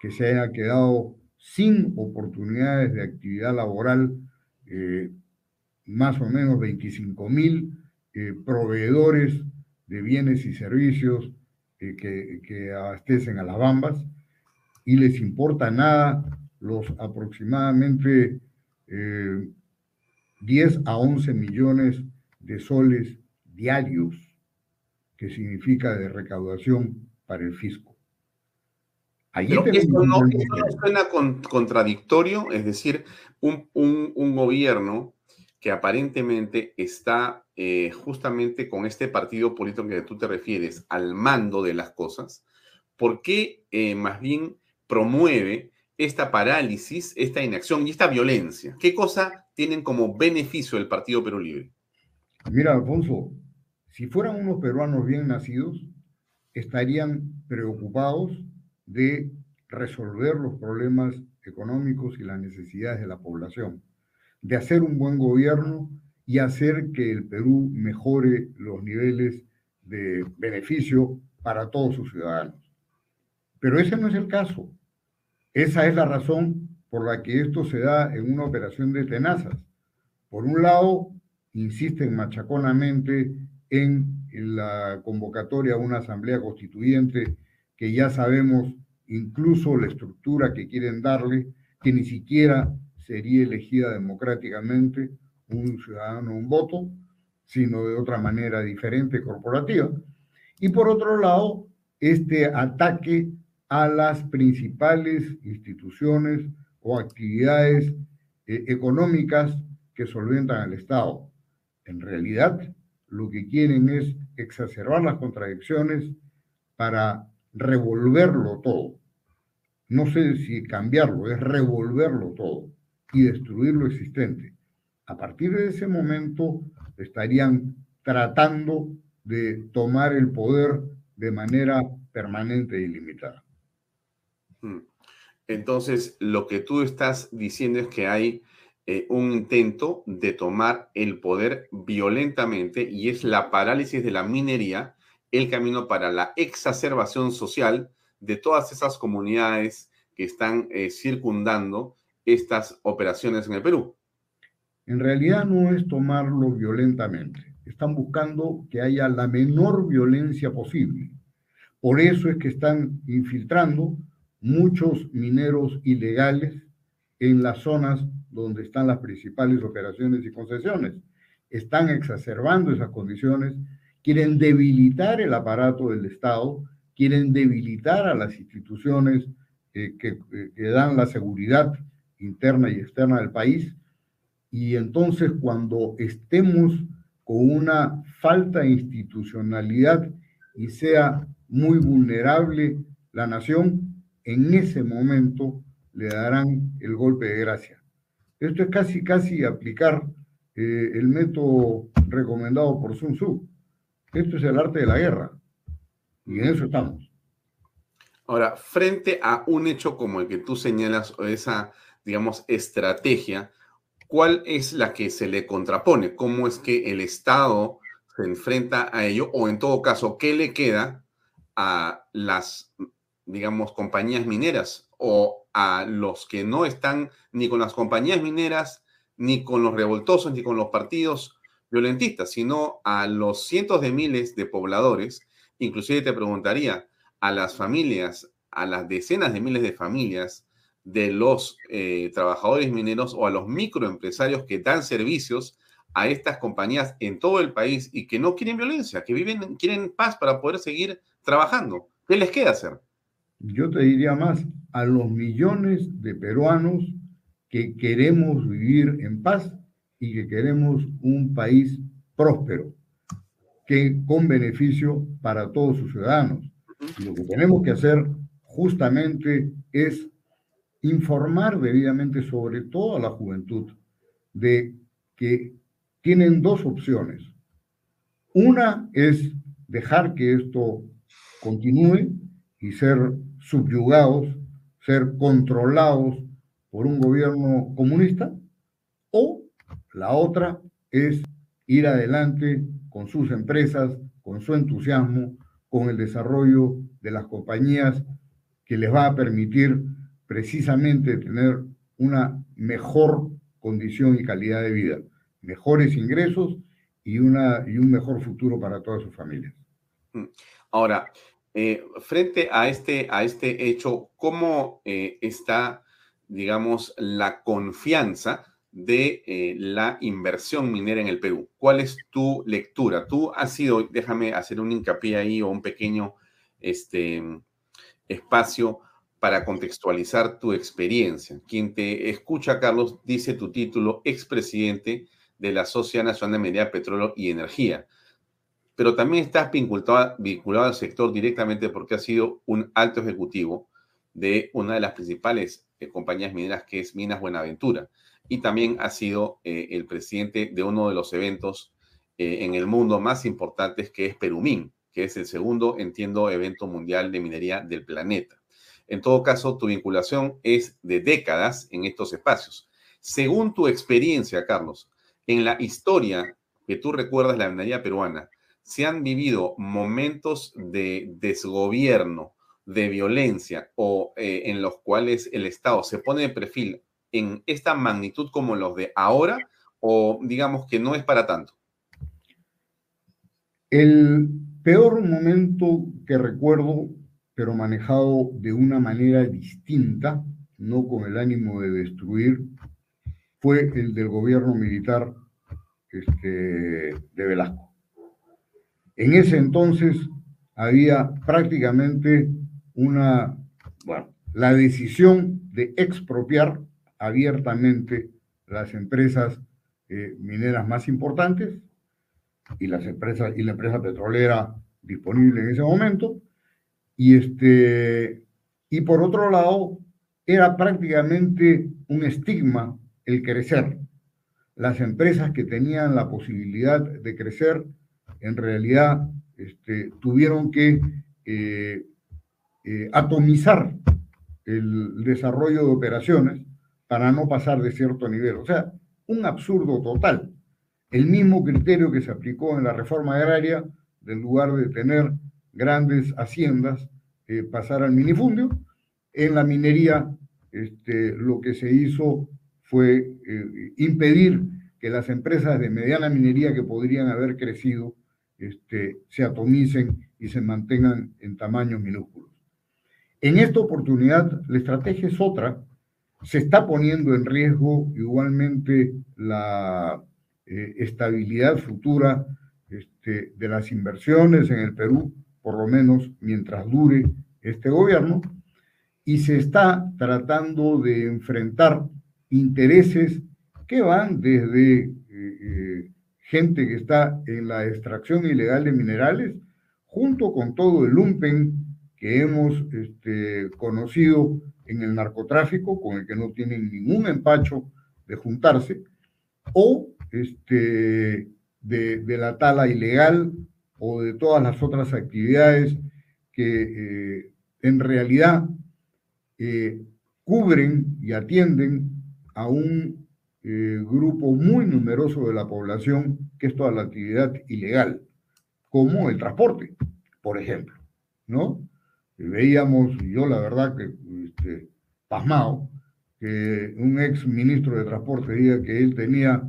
que se haya quedado sin oportunidades de actividad laboral, eh, más o menos 25.000 eh, proveedores de bienes y servicios eh, que, que, abastecen a las Bambas, y les importa nada los aproximadamente 10 a 11 millones de soles diarios que significa de recaudación para el fisco. Allí esto no, suena contradictorio, es decir, un, un, gobierno que aparentemente está eh, justamente con este partido político que tú te refieres al mando de las cosas, ¿por qué eh, más bien promueve esta parálisis, esta inacción y esta violencia? ¿Qué cosa tienen como beneficio el Partido Perú Libre? Mira, Alfonso, si fueran unos peruanos bien nacidos, estarían preocupados de resolver los problemas económicos y las necesidades de la población, de hacer un buen gobierno y hacer que el Perú mejore los niveles de beneficio para todos sus ciudadanos. Pero ese no es el caso. Esa es la razón por la que esto se da en una operación de tenazas. Por un lado, insisten machaconamente en la convocatoria a una asamblea constituyente que ya sabemos incluso la estructura que quieren darle, que ni siquiera sería elegida democráticamente un ciudadano un voto, sino de otra manera diferente, corporativa. Y por otro lado, este ataque a las principales instituciones o actividades eh, económicas que solventan al Estado. En realidad, lo que quieren es exacerbar las contradicciones para revolverlo todo. No sé si cambiarlo, es revolverlo todo y destruir lo existente. A partir de ese momento estarían tratando de tomar el poder de manera permanente e ilimitada. Hmm. Entonces, lo que tú estás diciendo es que hay eh, un intento de tomar el poder violentamente y es la parálisis de la minería el camino para la exacerbación social de todas esas comunidades que están eh, circundando estas operaciones en el Perú. En realidad no es tomarlo violentamente. Están buscando que haya la menor violencia posible. Por eso es que están infiltrando muchos mineros ilegales en las zonas donde están las principales operaciones y concesiones. Están exacerbando esas condiciones, quieren debilitar el aparato del Estado, quieren debilitar a las instituciones eh, que, eh, que dan la seguridad interna y externa del país. Y entonces cuando estemos con una falta de institucionalidad y sea muy vulnerable la nación, en ese momento le darán el golpe de gracia. Esto es casi, casi aplicar eh, el método recomendado por Sun Tzu. Esto es el arte de la guerra. Y en eso estamos. Ahora, frente a un hecho como el que tú señalas, o esa, digamos, estrategia, ¿cuál es la que se le contrapone? ¿Cómo es que el Estado se enfrenta a ello? O en todo caso, ¿qué le queda a las, digamos, compañías mineras o a los que no están ni con las compañías mineras, ni con los revoltosos, ni con los partidos violentistas, sino a los cientos de miles de pobladores, inclusive te preguntaría a las familias, a las decenas de miles de familias de los eh, trabajadores mineros o a los microempresarios que dan servicios a estas compañías en todo el país y que no quieren violencia, que viven, quieren paz para poder seguir trabajando. ¿Qué les queda hacer? Yo te diría más, a los millones de peruanos que queremos vivir en paz y que queremos un país próspero, que con beneficio para todos sus ciudadanos. Y lo que tenemos que hacer justamente es informar debidamente sobre todo a la juventud de que tienen dos opciones. Una es dejar que esto continúe y ser subyugados, ser controlados por un gobierno comunista, o la otra es ir adelante con sus empresas, con su entusiasmo, con el desarrollo de las compañías que les va a permitir precisamente tener una mejor condición y calidad de vida, mejores ingresos y, una, y un mejor futuro para todas sus familias. Mm. Ahora, eh, frente a este, a este hecho, ¿cómo eh, está, digamos, la confianza de eh, la inversión minera en el Perú? ¿Cuál es tu lectura? Tú has sido, déjame hacer un hincapié ahí o un pequeño este, espacio para contextualizar tu experiencia. Quien te escucha, Carlos, dice tu título, expresidente de la Sociedad Nacional de Minería, Petróleo y Energía. Pero también estás vinculado, al sector directamente porque has sido un alto ejecutivo de una de las principales eh, compañías mineras que es Minas Buenaventura. Y también has sido eh, el presidente de uno de los eventos eh, en el mundo más importantes que es Perumín, que es el segundo, entiendo, evento mundial de minería del planeta. En todo caso, tu vinculación es de décadas en estos espacios. Según tu experiencia, Carlos, en la historia que tú recuerdas la minería peruana, se han vivido momentos de desgobierno, de violencia o eh, en los cuales el Estado se pone de perfil en esta magnitud como los de ahora o digamos que no es para tanto? El peor momento que recuerdo pero manejado de una manera distinta, no con el ánimo de destruir, fue el del gobierno militar este, de Velasco. En ese entonces había prácticamente una, bueno, la decisión de expropiar abiertamente las empresas eh, mineras más importantes y las empresas y la empresa petrolera disponible en ese momento y, este, y por otro lado, era prácticamente un estigma el crecer. Las empresas que tenían la posibilidad de crecer, en realidad este, tuvieron que eh, eh, atomizar el desarrollo de operaciones para no pasar de cierto nivel. O sea, un absurdo total. El mismo criterio que se aplicó en la reforma agraria, del lugar de tener grandes haciendas, eh, pasar al minifundio. En la minería, este, lo que se hizo fue impedir que las empresas de mediana minería que podrían haber crecido este, se atomicen y se mantengan en tamaños minúsculos. En esta oportunidad, la estrategia es otra. Se está poniendo en riesgo igualmente la eh, estabilidad futura este, de las inversiones en el Perú por lo menos mientras dure este gobierno, y se está tratando de enfrentar intereses que van desde gente que está en la extracción ilegal de minerales, junto con todo el lumpen que hemos este, conocido en el narcotráfico, con el que no tienen ningún empacho de juntarse, o este, de, la tala ilegal o de todas las otras actividades que eh, en realidad eh, cubren y atienden a un eh, grupo muy numeroso de la población que es toda la actividad ilegal, como el transporte, por ejemplo, ¿no? Veíamos, yo la verdad que este, pasmado, que un ex ministro de Transporte diga que él tenía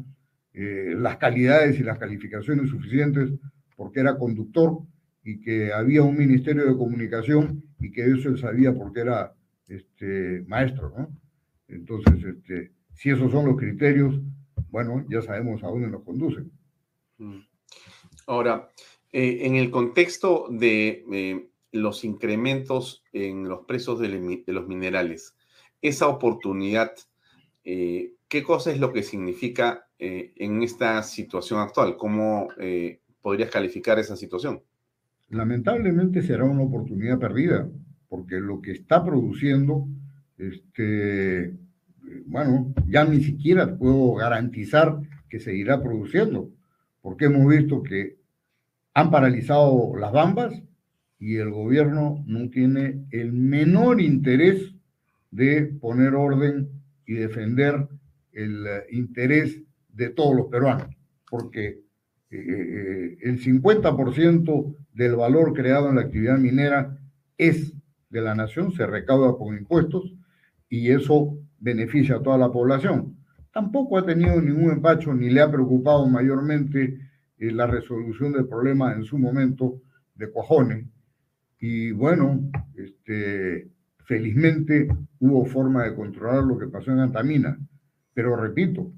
las calidades y las calificaciones suficientes porque era conductor y que había un ministerio de comunicación y que eso él sabía porque era este, maestro, ¿no? Entonces, este, si esos son los criterios, bueno, ya sabemos a dónde nos conducen. Mm. Ahora, eh, en el contexto de eh, los incrementos en los precios de, los minerales, esa oportunidad, eh, ¿qué cosa es lo que significa en esta situación actual? ¿Cómo podrías calificar esa situación? Lamentablemente será una oportunidad perdida, porque lo que está produciendo, este, bueno, ya ni siquiera puedo garantizar que seguirá produciendo, porque hemos visto que han paralizado las bambas y el gobierno no tiene el menor interés de poner orden y defender el eh, interés de todos los peruanos, porque eh, eh, el 50% del valor creado en la actividad minera es de la nación, se recauda con impuestos y eso beneficia a toda la población. Tampoco ha tenido ningún empacho ni le ha preocupado mayormente la resolución del problema en su momento de Cuajones. Y bueno, este, felizmente hubo forma de controlar lo que pasó en Antamina. Pero repito,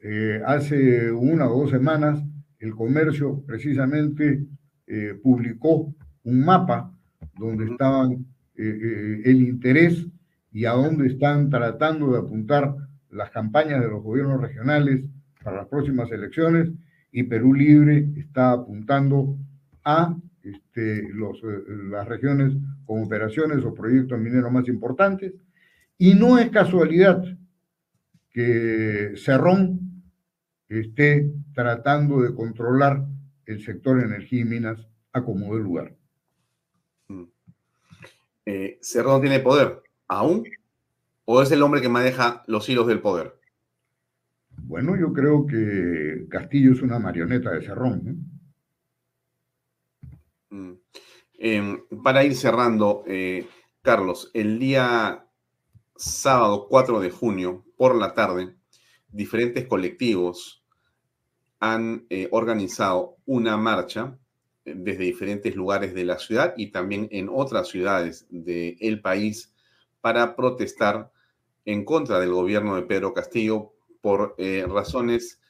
eh, hace una o dos semanas el comercio precisamente eh, publicó un mapa donde estaban eh, el interés y a dónde están tratando de apuntar las campañas de los gobiernos regionales para las próximas elecciones y Perú Libre está apuntando a este, los, las regiones con operaciones o proyectos mineros más importantes. Y no es casualidad que Cerrón esté tratando de controlar el sector energía y minas a como de lugar. Mm. Eh, ¿Cerrón tiene poder aún? ¿O es el hombre que maneja los hilos del poder? Bueno, yo creo que Castillo es una marioneta de Cerrón. Mm. Em, para ir cerrando, eh, Carlos, el día sábado 4 de junio, por la tarde, diferentes colectivos han eh, organizado una marcha eh, desde diferentes lugares de la ciudad y también en otras ciudades del país para protestar en contra del gobierno de Pedro Castillo por razones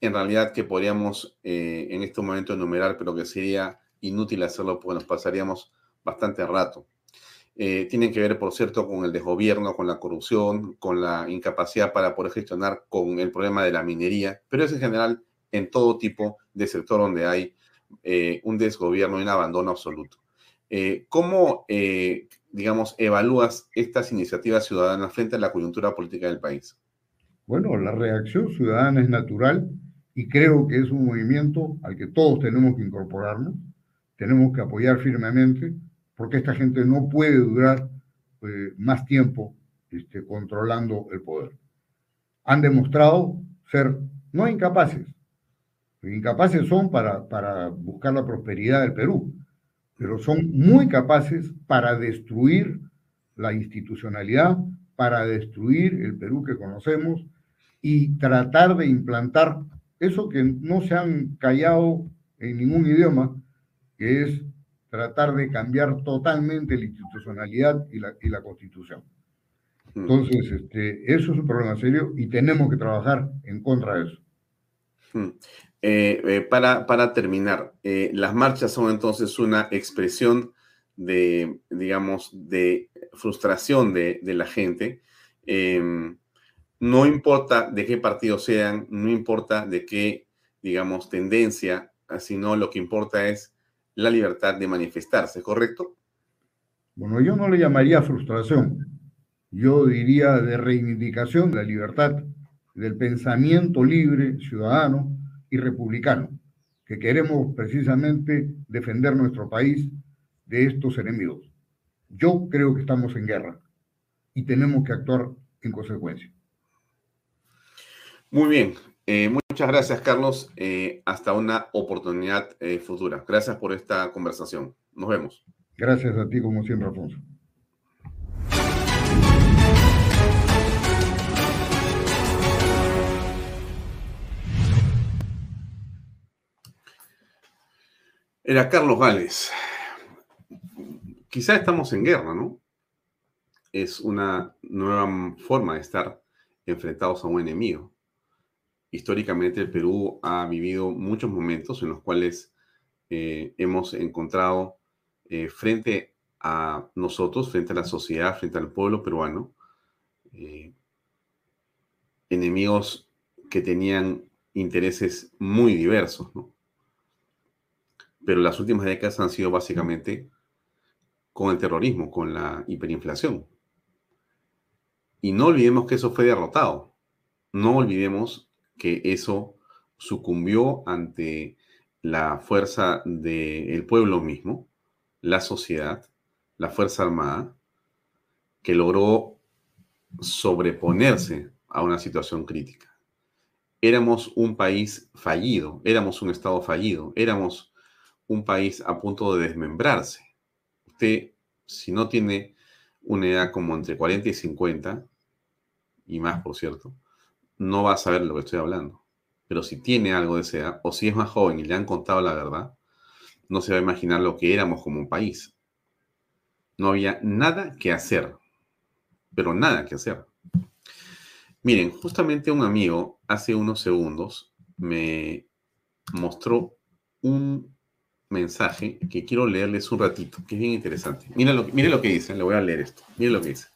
en realidad que podríamos en este momento enumerar, pero que sería inútil hacerlo porque nos pasaríamos bastante rato. Eh, tienen que ver, por cierto, con el desgobierno, con la corrupción, con la incapacidad para poder gestionar con el problema de la minería, pero es en general en todo tipo de sector donde hay eh, un desgobierno y un abandono absoluto. Eh, ¿Cómo, digamos, evalúas estas iniciativas ciudadanas frente a la coyuntura política del país? Bueno, la reacción ciudadana es natural y creo que es un movimiento al que todos tenemos que incorporarnos tenemos que apoyar firmemente, porque esta gente no puede durar eh, más tiempo este, controlando el poder. Han demostrado ser no incapaces, incapaces son para, para buscar la prosperidad del Perú, pero son muy capaces para destruir la institucionalidad, para destruir el Perú que conocemos y tratar de implantar eso que no se han callado en ningún idioma, que es tratar de cambiar totalmente la institucionalidad y la, y la constitución. Mm. Entonces, este, eso es un problema serio y tenemos que trabajar en contra de eso. Eh, eh, para, para, terminar, eh, las marchas son entonces una expresión de, digamos, de frustración de, de la gente. Em, no importa de qué partido sean, no importa de qué, digamos, tendencia, sino lo que importa es la libertad de manifestarse, ¿correcto? Bueno, yo no le llamaría frustración, yo diría de reivindicación de la libertad, del pensamiento libre, ciudadano y republicano, que queremos precisamente defender nuestro país de estos enemigos. Yo creo que estamos en guerra y tenemos que actuar en consecuencia. Muy bien, eh, muchas gracias, Carlos. Eh, hasta una oportunidad eh, futura. Gracias por esta conversación. Nos vemos. Gracias a ti, como siempre, Alfonso. Era Carlos Gales. Quizá estamos en guerra, ¿no? Es una nueva forma de estar enfrentados a un enemigo históricamente el Perú ha vivido muchos momentos en los cuales eh, hemos encontrado eh, frente a nosotros, frente a la sociedad, frente al pueblo peruano, eh, enemigos que tenían intereses muy diversos. Pero las últimas décadas han sido básicamente con el terrorismo, con la hiperinflación. Y no olvidemos que eso fue derrotado. No olvidemos que eso sucumbió ante la fuerza del pueblo mismo, la sociedad, la Fuerza Armada, que logró sobreponerse a una situación crítica. Éramos un país fallido, éramos un Estado fallido, éramos un país a punto de desmembrarse. Usted, si no tiene una edad como entre 40 y 50, y más por cierto, no va a saber lo que estoy hablando. Pero si tiene algo de esa edad, o si es más joven y le han contado la verdad, no se va a imaginar lo que éramos como un país. No había nada que hacer, pero nada que hacer. Miren, justamente un amigo hace unos segundos me mostró un mensaje que quiero leerles un ratito, que es bien interesante. Miren lo, lo que dice, le voy a leer esto. Miren lo que dice.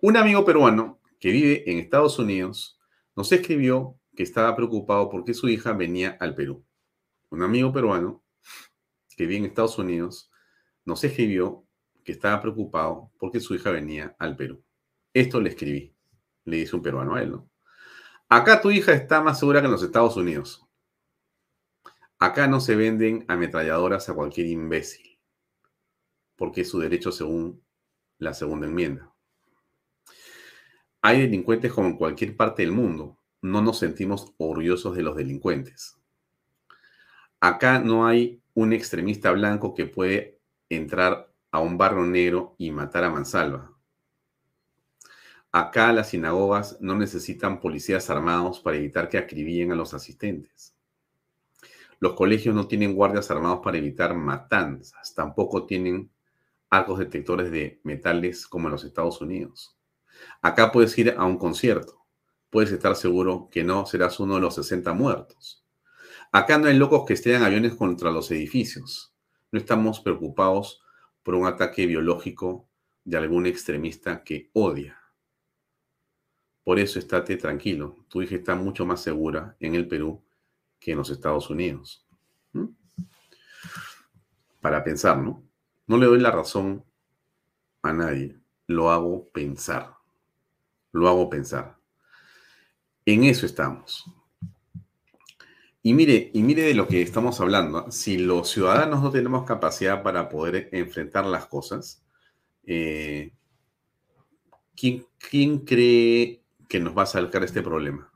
Un amigo peruano que vive en Estados Unidos nos escribió que estaba preocupado porque su hija venía al Perú. Un amigo peruano que vive en Estados Unidos nos escribió que estaba preocupado porque su hija venía al Perú. Esto le escribí, le dice un peruano a él, ¿no? Acá tu hija está más segura que en los Estados Unidos. Acá no se venden ametralladoras a cualquier imbécil, porque es su derecho según la segunda enmienda. Hay delincuentes como en cualquier parte del mundo. No nos sentimos orgullosos de los delincuentes. Acá no hay un extremista blanco que puede entrar a un barrio negro y matar a mansalva. Acá las sinagogas no necesitan policías armados para evitar que acribillen a los asistentes. Los colegios no tienen guardias armados para evitar matanzas, tampoco tienen arcos detectores de metales como en los Estados Unidos. Acá puedes ir a un concierto, puedes estar seguro que no serás uno de los 60 muertos. Acá no hay locos que estrellan aviones contra los edificios. No estamos preocupados por un ataque biológico de algún extremista que odia. Por eso estate tranquilo. Tu hija está mucho más segura en el Perú que en los Estados Unidos. Para pensar, ¿no? No le doy la razón a nadie. Lo hago pensar. Lo hago pensar. En eso estamos. Y mire, y mire de lo que estamos hablando. Si los ciudadanos no tenemos capacidad para poder enfrentar las cosas, eh, ¿quién, ¿quién cree que nos va a sacar este problema?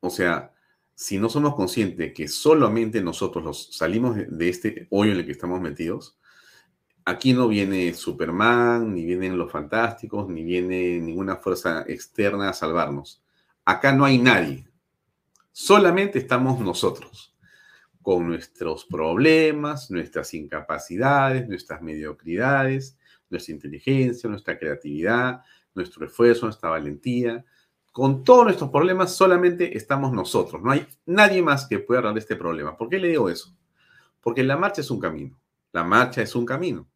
O sea, si no somos conscientes que solamente nosotros los salimos de este hoyo en el que estamos metidos, aquí no viene Superman, ni vienen los fantásticos, ni viene ninguna fuerza externa a salvarnos. Acá no hay nadie. Solamente estamos nosotros, con nuestros problemas, nuestras incapacidades, nuestras mediocridades, nuestra inteligencia, nuestra creatividad, nuestro esfuerzo, nuestra valentía. Con todos nuestros problemas solamente estamos nosotros. No hay nadie más que pueda arreglar este problema. ¿Por qué le digo eso? Porque la marcha es un camino. La marcha es un camino.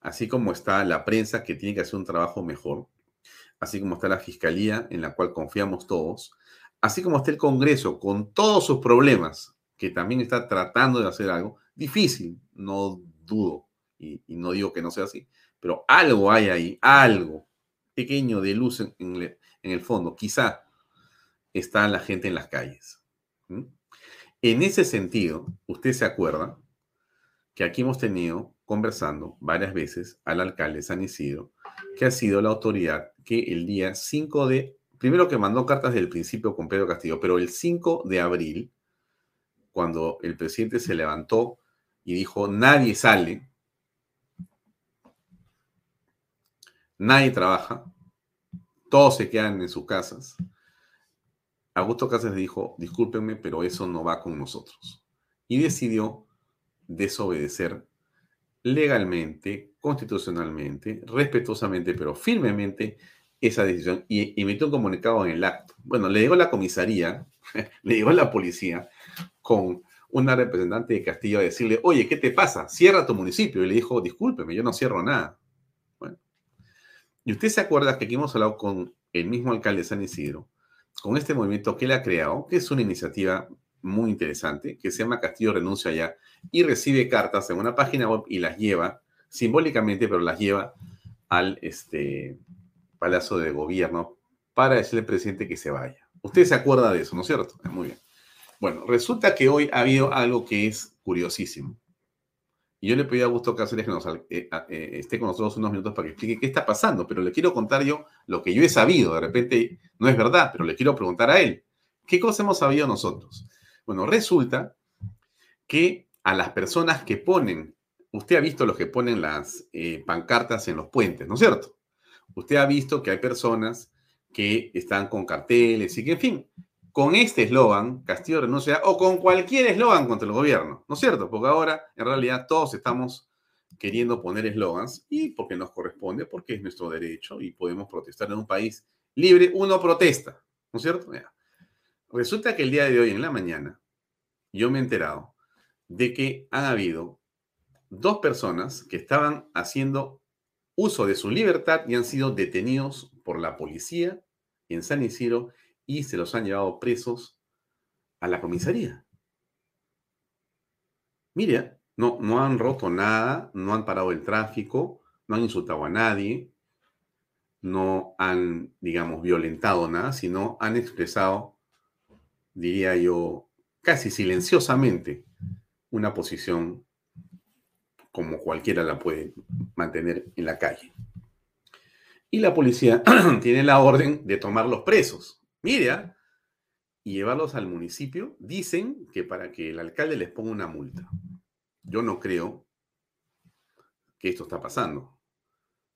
Así como está la prensa que tiene que hacer un trabajo mejor, así como está la fiscalía en la cual confiamos todos, así como está el Congreso con todos sus problemas, que también está tratando de hacer algo, difícil, no dudo, y, no digo que no sea así, pero algo hay ahí, algo pequeño de luz en, el fondo, quizá está la gente en las calles. En ese sentido, usted se acuerda que aquí hemos tenido conversando varias veces al alcalde San Isidro, que ha sido la autoridad que el día 5 de primero que mandó cartas del principio con Pedro Castillo, pero el 5 de abril, cuando el presidente se levantó y dijo, nadie sale, nadie trabaja, todos se quedan en sus casas, Augusto Cáceres dijo, discúlpenme, pero eso no va con nosotros. Y decidió desobedecer legalmente, constitucionalmente, respetuosamente, pero firmemente esa decisión y emitió un comunicado en el acto. Bueno, le llegó la comisaría, [LAUGHS] le llegó la policía con una representante de Castillo a decirle, oye, ¿qué te pasa? Cierra tu municipio. Y le dijo, discúlpeme, yo no cierro nada. Y usted se acuerda que aquí hemos hablado con el mismo alcalde de San Isidro, con este movimiento que él ha creado, que es una iniciativa muy interesante que se llama Castillo Renuncia Ya y recibe cartas en una página web y las lleva simbólicamente, pero las lleva al este, Palacio de Gobierno para decirle al presidente que se vaya. Usted se acuerda de eso, ¿no es cierto? Muy bien. Bueno, resulta que hoy ha habido algo que es curiosísimo. Y yo le pedí a Augusto Cáceres que nos, eh, eh, esté con nosotros unos minutos para que explique qué está pasando, pero le quiero contar yo lo que yo he sabido. De repente no es verdad, pero le quiero preguntar a él. ¿Qué cosa hemos sabido nosotros? Bueno, resulta que a las personas que ponen, usted ha visto los que ponen las eh, pancartas en los puentes, ¿no es cierto? Usted ha visto que hay personas que están con carteles y que, en fin, con este eslogan, Castillo renuncia, o con cualquier eslogan contra el gobierno, ¿no es cierto? Porque ahora, en realidad, todos estamos queriendo poner eslogans y porque nos corresponde, porque es nuestro derecho y podemos protestar en un país libre, uno protesta, ¿no es cierto? Resulta que el día de hoy, en la mañana, yo me he enterado de que han habido dos personas que estaban haciendo uso de su libertad y han sido detenidos por la policía en San Isidro y se los han llevado presos a la comisaría. Mira, no, no han roto nada, no han parado el tráfico, no han insultado a nadie, no han, digamos, violentado nada, sino han expresado, diría yo, casi silenciosamente, una posición como cualquiera la puede mantener en la calle. Y la policía [CLEARS THROAT] tiene la orden de tomar los presos. Mira, y llevarlos al municipio. Dicen que para que el alcalde les ponga una multa. Yo no creo que esto está pasando.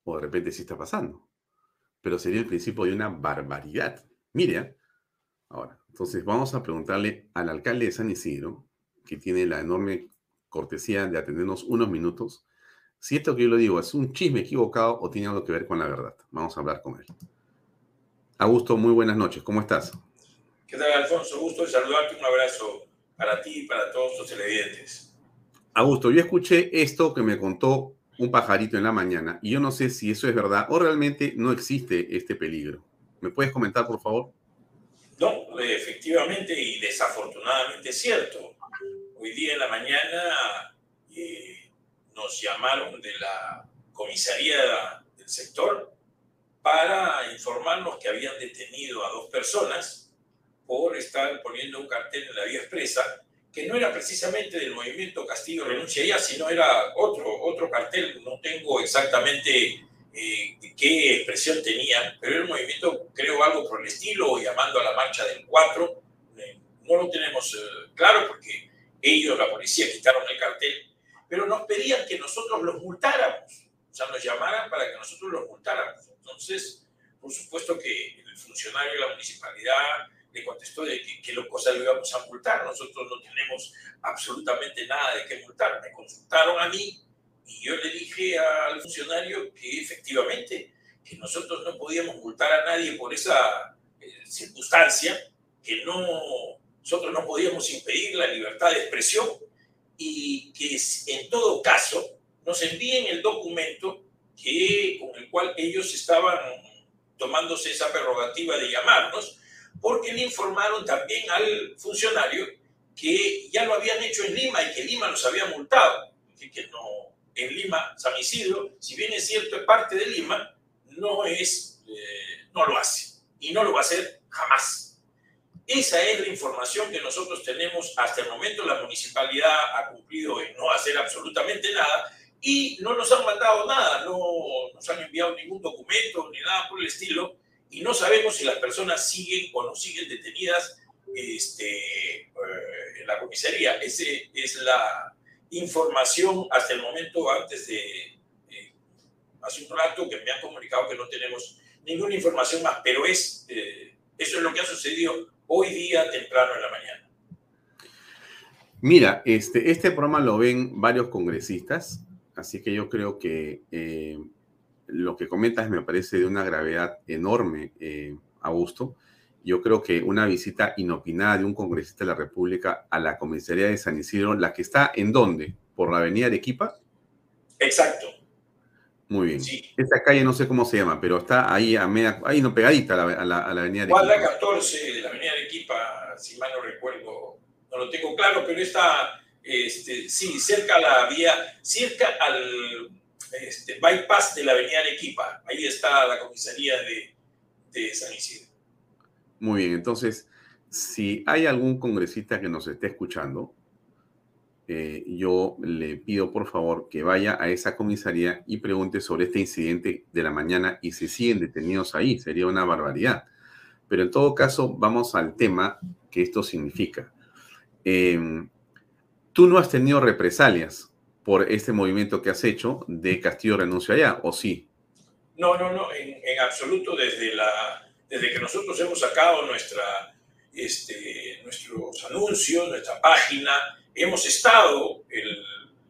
O de repente sí está pasando. Pero sería el principio de una barbaridad. Mire, ahora, entonces vamos a preguntarle al alcalde de San Isidro, que tiene la enorme cortesía de atendernos unos minutos, si esto que yo le digo es un chisme equivocado o tiene algo que ver con la verdad. Vamos a hablar con él. Augusto, muy buenas noches. ¿Cómo estás? ¿Qué tal, Alfonso? Gusto de saludarte. Un abrazo para ti y para todos los televidentes. Augusto, yo escuché esto que me contó un pajarito en la mañana y yo no sé si eso es verdad o realmente no existe este peligro. ¿Me puedes comentar, por favor? No, efectivamente y desafortunadamente es cierto. Hoy día en la mañana eh, nos llamaron de la comisaría del sector para informarnos que habían detenido a dos personas por estar poniendo un cartel en la vía expresa que no era precisamente del movimiento Castillo Renuncia Ya, sino era otro, otro cartel, no tengo exactamente eh, qué expresión tenían, pero un movimiento, creo, algo por el estilo, llamando a la marcha del 4. Eh, no lo tenemos eh, claro porque ellos, la policía, quitaron el cartel, pero nos pedían que nosotros los multáramos, o sea, nos llamaran para que nosotros los multáramos. Entonces, por supuesto que el funcionario de la municipalidad le contestó de que qué cosa lo íbamos a multar. Nosotros no tenemos absolutamente nada de qué multar. Me consultaron a mí y yo le dije al funcionario que efectivamente que nosotros no podíamos multar a nadie por esa eh, circunstancia, que no, nosotros no podíamos impedir la libertad de expresión y que en todo caso nos envíen el documento que, con el cual ellos estaban tomándose esa prerrogativa de llamarnos, porque le informaron también al funcionario que ya lo habían hecho en Lima y que Lima los había multado. Que, no, en Lima, San Isidro, si bien es cierto, es parte de Lima, no, es, eh, no lo hace y no lo va a hacer jamás. Esa es la información que nosotros tenemos hasta el momento. La municipalidad ha cumplido en no hacer absolutamente nada y no nos han mandado nada, no nos han enviado ningún documento ni nada por el estilo y no sabemos si las personas siguen o no siguen detenidas este, eh, en la comisaría. Esa es la información hasta el momento antes de, hace un rato que me han comunicado que no tenemos ninguna información más, pero es, eh, eso es lo que ha sucedido hoy día temprano en la mañana. Mira, este, este programa lo ven varios congresistas, Así que yo creo que eh, lo que comentas me parece de una gravedad enorme, eh, Augusto. Yo creo que una visita inopinada de un congresista de la República a la comisaría de San Isidro, la que está en dónde? ¿Por la avenida Arequipa? Exacto. Muy bien. Sí. Esta calle no sé cómo se llama, pero está ahí a media, ahí no pegadita a la, a la, a la avenida Arequipa. la 14 de la avenida Arequipa, si mal no recuerdo, no lo tengo claro, pero está, este, sí, cerca a la vía, cerca al este, bypass de la avenida Arequipa. Ahí está la comisaría de, San Isidro. Muy bien, entonces, si hay algún congresista que nos esté escuchando, eh, yo le pido por favor que vaya a esa comisaría y pregunte sobre este incidente de la mañana y si siguen detenidos ahí. Sería una barbaridad. Pero en todo caso, vamos al tema que esto significa. Em, tú no has tenido represalias por este movimiento que has hecho de Castillo renuncia allá, ¿o sí? No, no, no, en, absoluto. Desde, la, desde que nosotros hemos sacado nuestra, este, nuestros anuncios, nuestra página, hemos estado el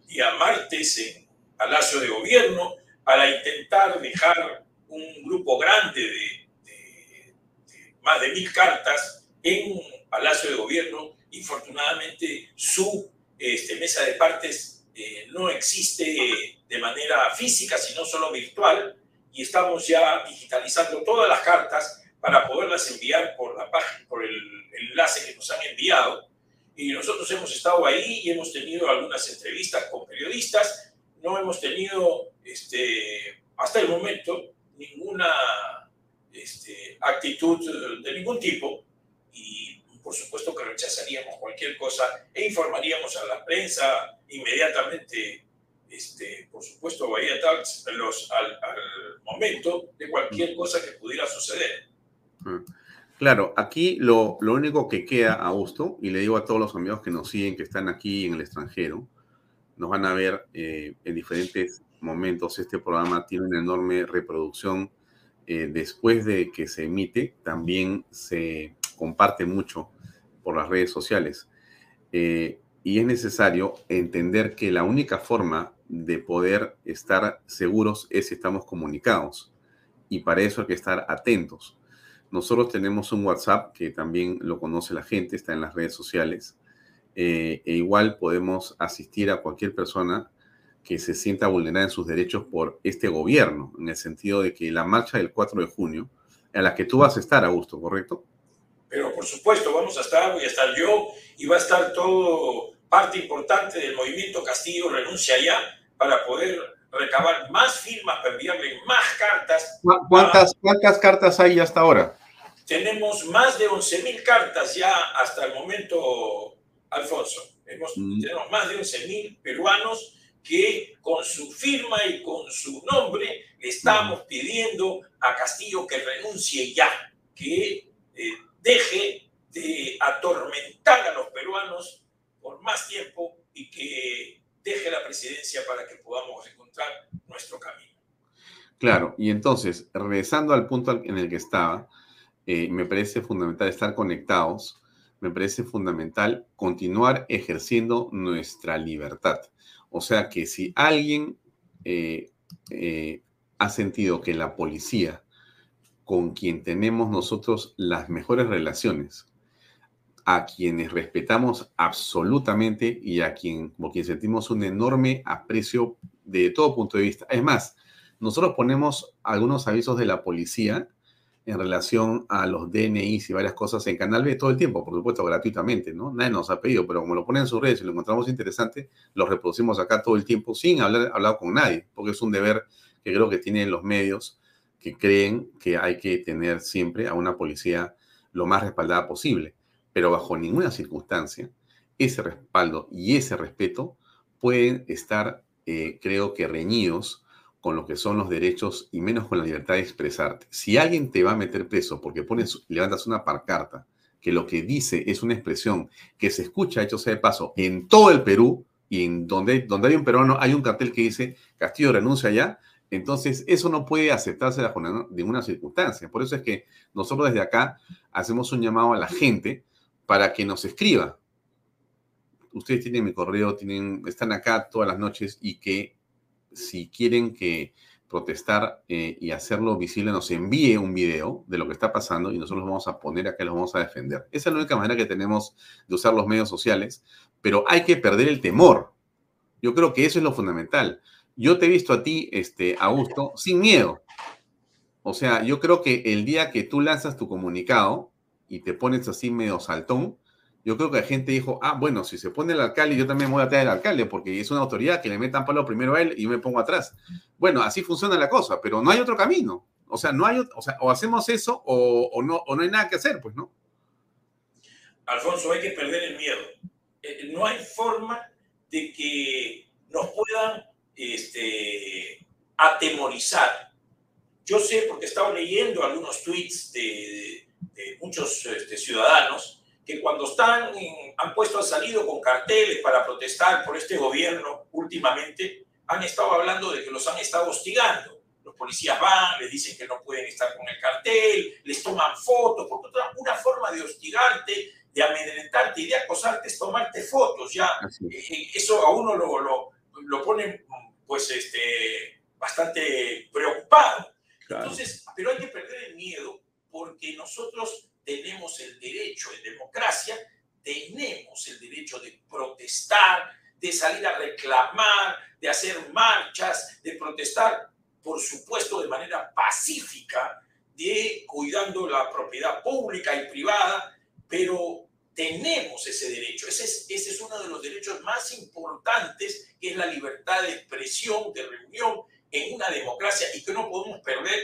día martes en Palacio de Gobierno para intentar dejar un grupo grande de más de mil cartas en Palacio de Gobierno. Infortunadamente, su este, mesa de partes eh, no existe de manera física, sino solo virtual, y estamos ya digitalizando todas las cartas para poderlas enviar por, la página, por el enlace que nos han enviado. Y nosotros hemos estado ahí y hemos tenido algunas entrevistas con periodistas. No hemos tenido, este, hasta el momento, ninguna este, actitud de ningún tipo y por supuesto que rechazaríamos cualquier cosa e informaríamos a la prensa inmediatamente, este, por supuesto, Bahía los, al, al momento de cualquier cosa que pudiera suceder. Mm. Claro, aquí lo, lo, único que queda, a gusto y le digo a todos los amigos que nos siguen, que están aquí en el extranjero, nos van a ver eh, en diferentes momentos. Este programa tiene una enorme reproducción eh, después de que se emite, también se comparte mucho por las redes sociales. Eh, y es necesario entender que la única forma de poder estar seguros es si estamos comunicados. Y para eso hay que estar atentos. Nosotros tenemos un WhatsApp que también lo conoce la gente, está en las redes sociales. Eh, e igual podemos asistir a cualquier persona que se sienta vulnerada en sus derechos por este gobierno, en el sentido de que la marcha del 4 de junio, a la que tú vas a estar, Augusto, ¿correcto? Pero por supuesto, vamos a estar, voy a estar yo y va a estar todo parte importante del movimiento Castillo Renuncia Ya para poder recabar más firmas, para enviarle más cartas. ¿Cuántas, ¿cuántas cartas hay hasta ahora? Tenemos más de 11.000 cartas ya hasta el momento, Alfonso. Hemos, mm. Tenemos más de 11.000 peruanos que con su firma y con su nombre le estamos pidiendo a Castillo que renuncie ya, que eh, deje de atormentar a los peruanos por más tiempo y que deje la presidencia para que podamos encontrar nuestro camino. Claro, y entonces, regresando al punto en el que estaba, eh, me parece fundamental estar conectados, me parece fundamental continuar ejerciendo nuestra libertad. O sea que si alguien eh, eh, ha sentido que la policía, con quien tenemos nosotros las mejores relaciones, a quienes respetamos absolutamente y a quien, por quien sentimos un enorme aprecio de todo punto de vista. Es más, nosotros ponemos algunos avisos de la policía en relación a los DNIs y varias cosas en Canal B todo el tiempo, por supuesto, gratuitamente, ¿no? Nadie nos ha pedido, pero como lo ponen en sus redes y lo encontramos interesante, lo reproducimos acá todo el tiempo sin haber hablado con nadie, porque es un deber que creo que tienen los medios que creen que hay que tener siempre a una policía lo más respaldada posible, pero bajo ninguna circunstancia ese respaldo y ese respeto pueden estar, eh, creo que, reñidos con lo que son los derechos y menos con la libertad de expresarte. Si alguien te va a meter preso porque pones, levantas una parcarta que lo que dice es una expresión que se escucha, hecho sea de paso, en todo el Perú y en donde, donde hay un peruano hay un cartel que dice Castillo renuncia ya, entonces eso no puede aceptarse bajo ninguna circunstancia. Por eso es que nosotros desde acá hacemos un llamado a la gente para que nos escriba. Ustedes tienen mi correo, tienen, están acá todas las noches y que si quieren que protestar eh, y hacerlo visible, nos envíe un video de lo que está pasando y nosotros lo vamos a poner acá y lo vamos a defender. Esa es la única manera que tenemos de usar los medios sociales, pero hay que perder el temor. Yo creo que eso es lo fundamental. Yo te he visto a ti, este, Augusto, sin miedo. O sea, yo creo que el día que tú lanzas tu comunicado y te pones así medio saltón, yo creo que la gente dijo, ah, bueno, si se pone el alcalde, yo también voy a traer al alcalde, porque es una autoridad que le metan palo primero a él y yo me pongo atrás. Bueno, así funciona la cosa, pero no hay otro camino. O sea, no hay, o sea, o hacemos eso o, no, o no hay nada que hacer, pues, ¿no? Alfonso, hay que perder el miedo. Eh, no hay forma de que nos puedan este, atemorizar. Yo sé, porque he estado leyendo algunos tweets de, muchos este, ciudadanos, que cuando están, han puesto, han salido con carteles para protestar por este gobierno últimamente, han estado hablando de que los han estado hostigando. Los policías van, les dicen que no pueden estar con el cartel, les toman fotos, porque una forma de hostigarte, de amedrentarte y de acosarte es tomarte fotos. Ya, eh, eso a uno lo, lo, lo pone pues este, bastante preocupado. Entonces, pero hay que perder el miedo porque nosotros tenemos el derecho en democracia, tenemos el derecho de protestar, de salir a reclamar, de hacer marchas, de protestar, por supuesto, de manera pacífica, de cuidando la propiedad pública y privada, pero tenemos ese derecho. Ese es, ese es uno de los derechos más importantes, que es la libertad de expresión, de reunión en una democracia y que no podemos perder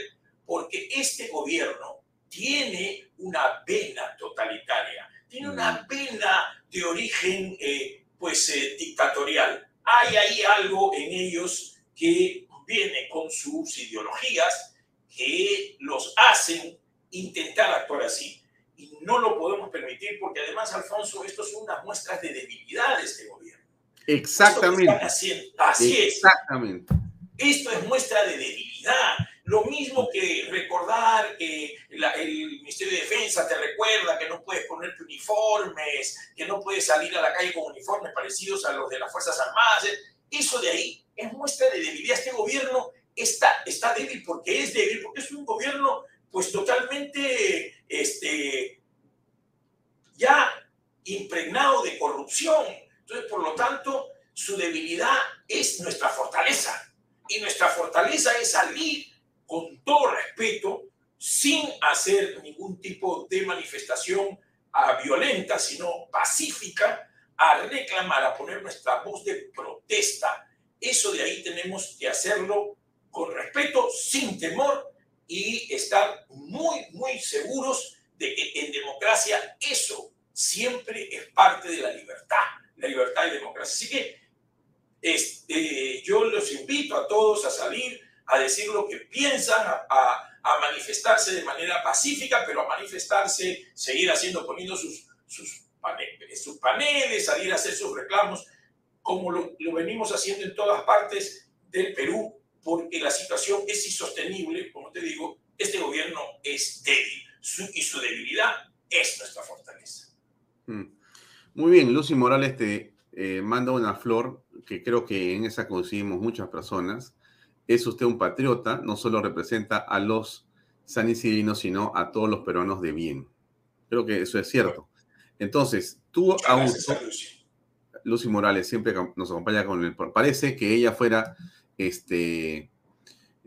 porque este gobierno tiene una vena totalitaria, tiene una vena de origen eh, pues eh, dictatorial. Hay ahí algo en ellos que viene con sus ideologías que los hacen intentar actuar así y no lo podemos permitir porque además, Alfonso, esto son unas muestras de debilidad de este gobierno. Exactamente. así es. Exactamente. Esto es muestra de debilidad. Lo mismo que recordar que el Ministerio de Defensa te recuerda que no puedes ponerte uniformes, que no puedes salir a la calle con uniformes parecidos a los de las Fuerzas Armadas. Eso de ahí es muestra de debilidad. Este gobierno está, está débil porque es débil, porque es un gobierno pues totalmente este, ya impregnado de corrupción. Entonces, por lo tanto, su debilidad es nuestra fortaleza. Y nuestra fortaleza es salir con todo respeto, sin hacer ningún tipo de manifestación a violenta, sino pacífica, a reclamar, a poner nuestra voz de protesta. Eso de ahí tenemos que hacerlo con respeto, sin temor y estar muy, muy seguros de que en democracia eso siempre es parte de la libertad, la libertad y democracia. Así que este, yo los invito a todos a salir a decir lo que piensan, a, manifestarse de manera pacífica, pero a manifestarse, seguir haciendo, poniendo sus, sus, paneles, sus paneles, salir a hacer sus reclamos, como lo venimos haciendo en todas partes del Perú, porque la situación es insostenible, como te digo, este gobierno es débil y su debilidad es nuestra fortaleza. Hmm. Muy bien, Lucy Morales te eh, manda una flor que creo que en esa coincidimos muchas personas. Es usted un patriota, no solo representa a los sanicidinos, sino a todos los peruanos de bien. Creo que eso es cierto. Entonces, tú, Augusto, Lucy Morales siempre nos acompaña con el... Parece que ella fuera este,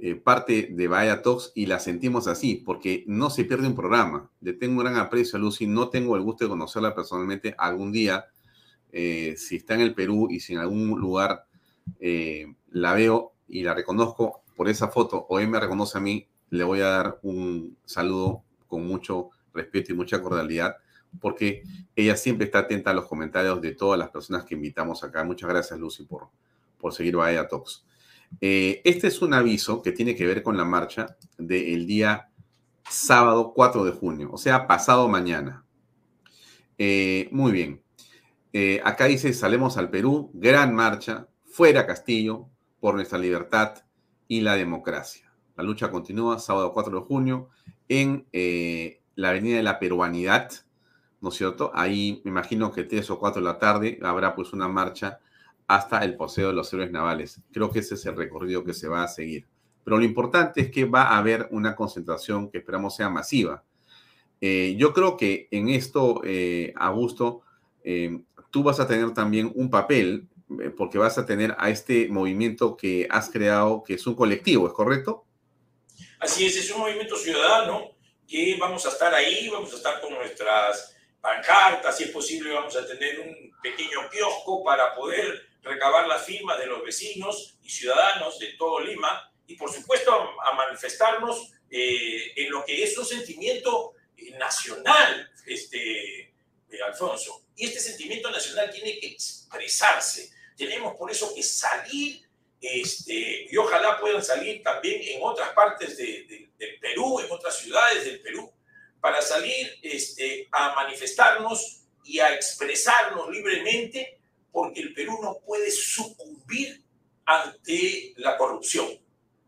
eh, parte de Vaya Talks y la sentimos así, porque no se pierde un programa. Le tengo un gran aprecio a Lucy, no tengo el gusto de conocerla personalmente. Algún día, eh, si está en el Perú y si en algún lugar eh, la veo y la reconozco por esa foto, o él me reconoce a mí, le voy a dar un saludo con mucho respeto y mucha cordialidad, porque ella siempre está atenta a los comentarios de todas las personas que invitamos acá. Muchas gracias, Lucy, por, por seguir Vaya Talks. Eh, este es un aviso que tiene que ver con la marcha del día sábado 4 de junio, o sea, pasado mañana. Eh, muy bien. Eh, acá dice, salemos al Perú, gran marcha, fuera Castillo, por nuestra libertad y la democracia. La lucha continúa sábado 4 de junio en la Avenida de la Peruanidad, ¿no es cierto? Ahí me imagino que 3 o 4 de la tarde habrá pues una marcha hasta el poseo de los héroes navales. Creo que ese es el recorrido que se va a seguir. Pero lo importante es que va a haber una concentración que esperamos sea masiva. Eh, yo creo que en esto, eh, Augusto, eh, tú vas a tener también un papel, porque vas a tener a este movimiento que has creado, que es un colectivo, ¿es correcto? Así es, es un movimiento ciudadano que vamos a estar ahí, vamos a estar con nuestras pancartas, si es posible vamos a tener un pequeño kiosco para poder recabar las firmas de los vecinos y ciudadanos de todo Lima y por supuesto a, manifestarnos eh, en lo que es un sentimiento eh, nacional, este, Alfonso. Y este sentimiento nacional tiene que expresarse. Tenemos por eso que salir, este, y ojalá puedan salir también en otras partes de, del Perú, en otras ciudades del Perú, para salir este, a manifestarnos y a expresarnos libremente, porque el Perú no puede sucumbir ante la corrupción,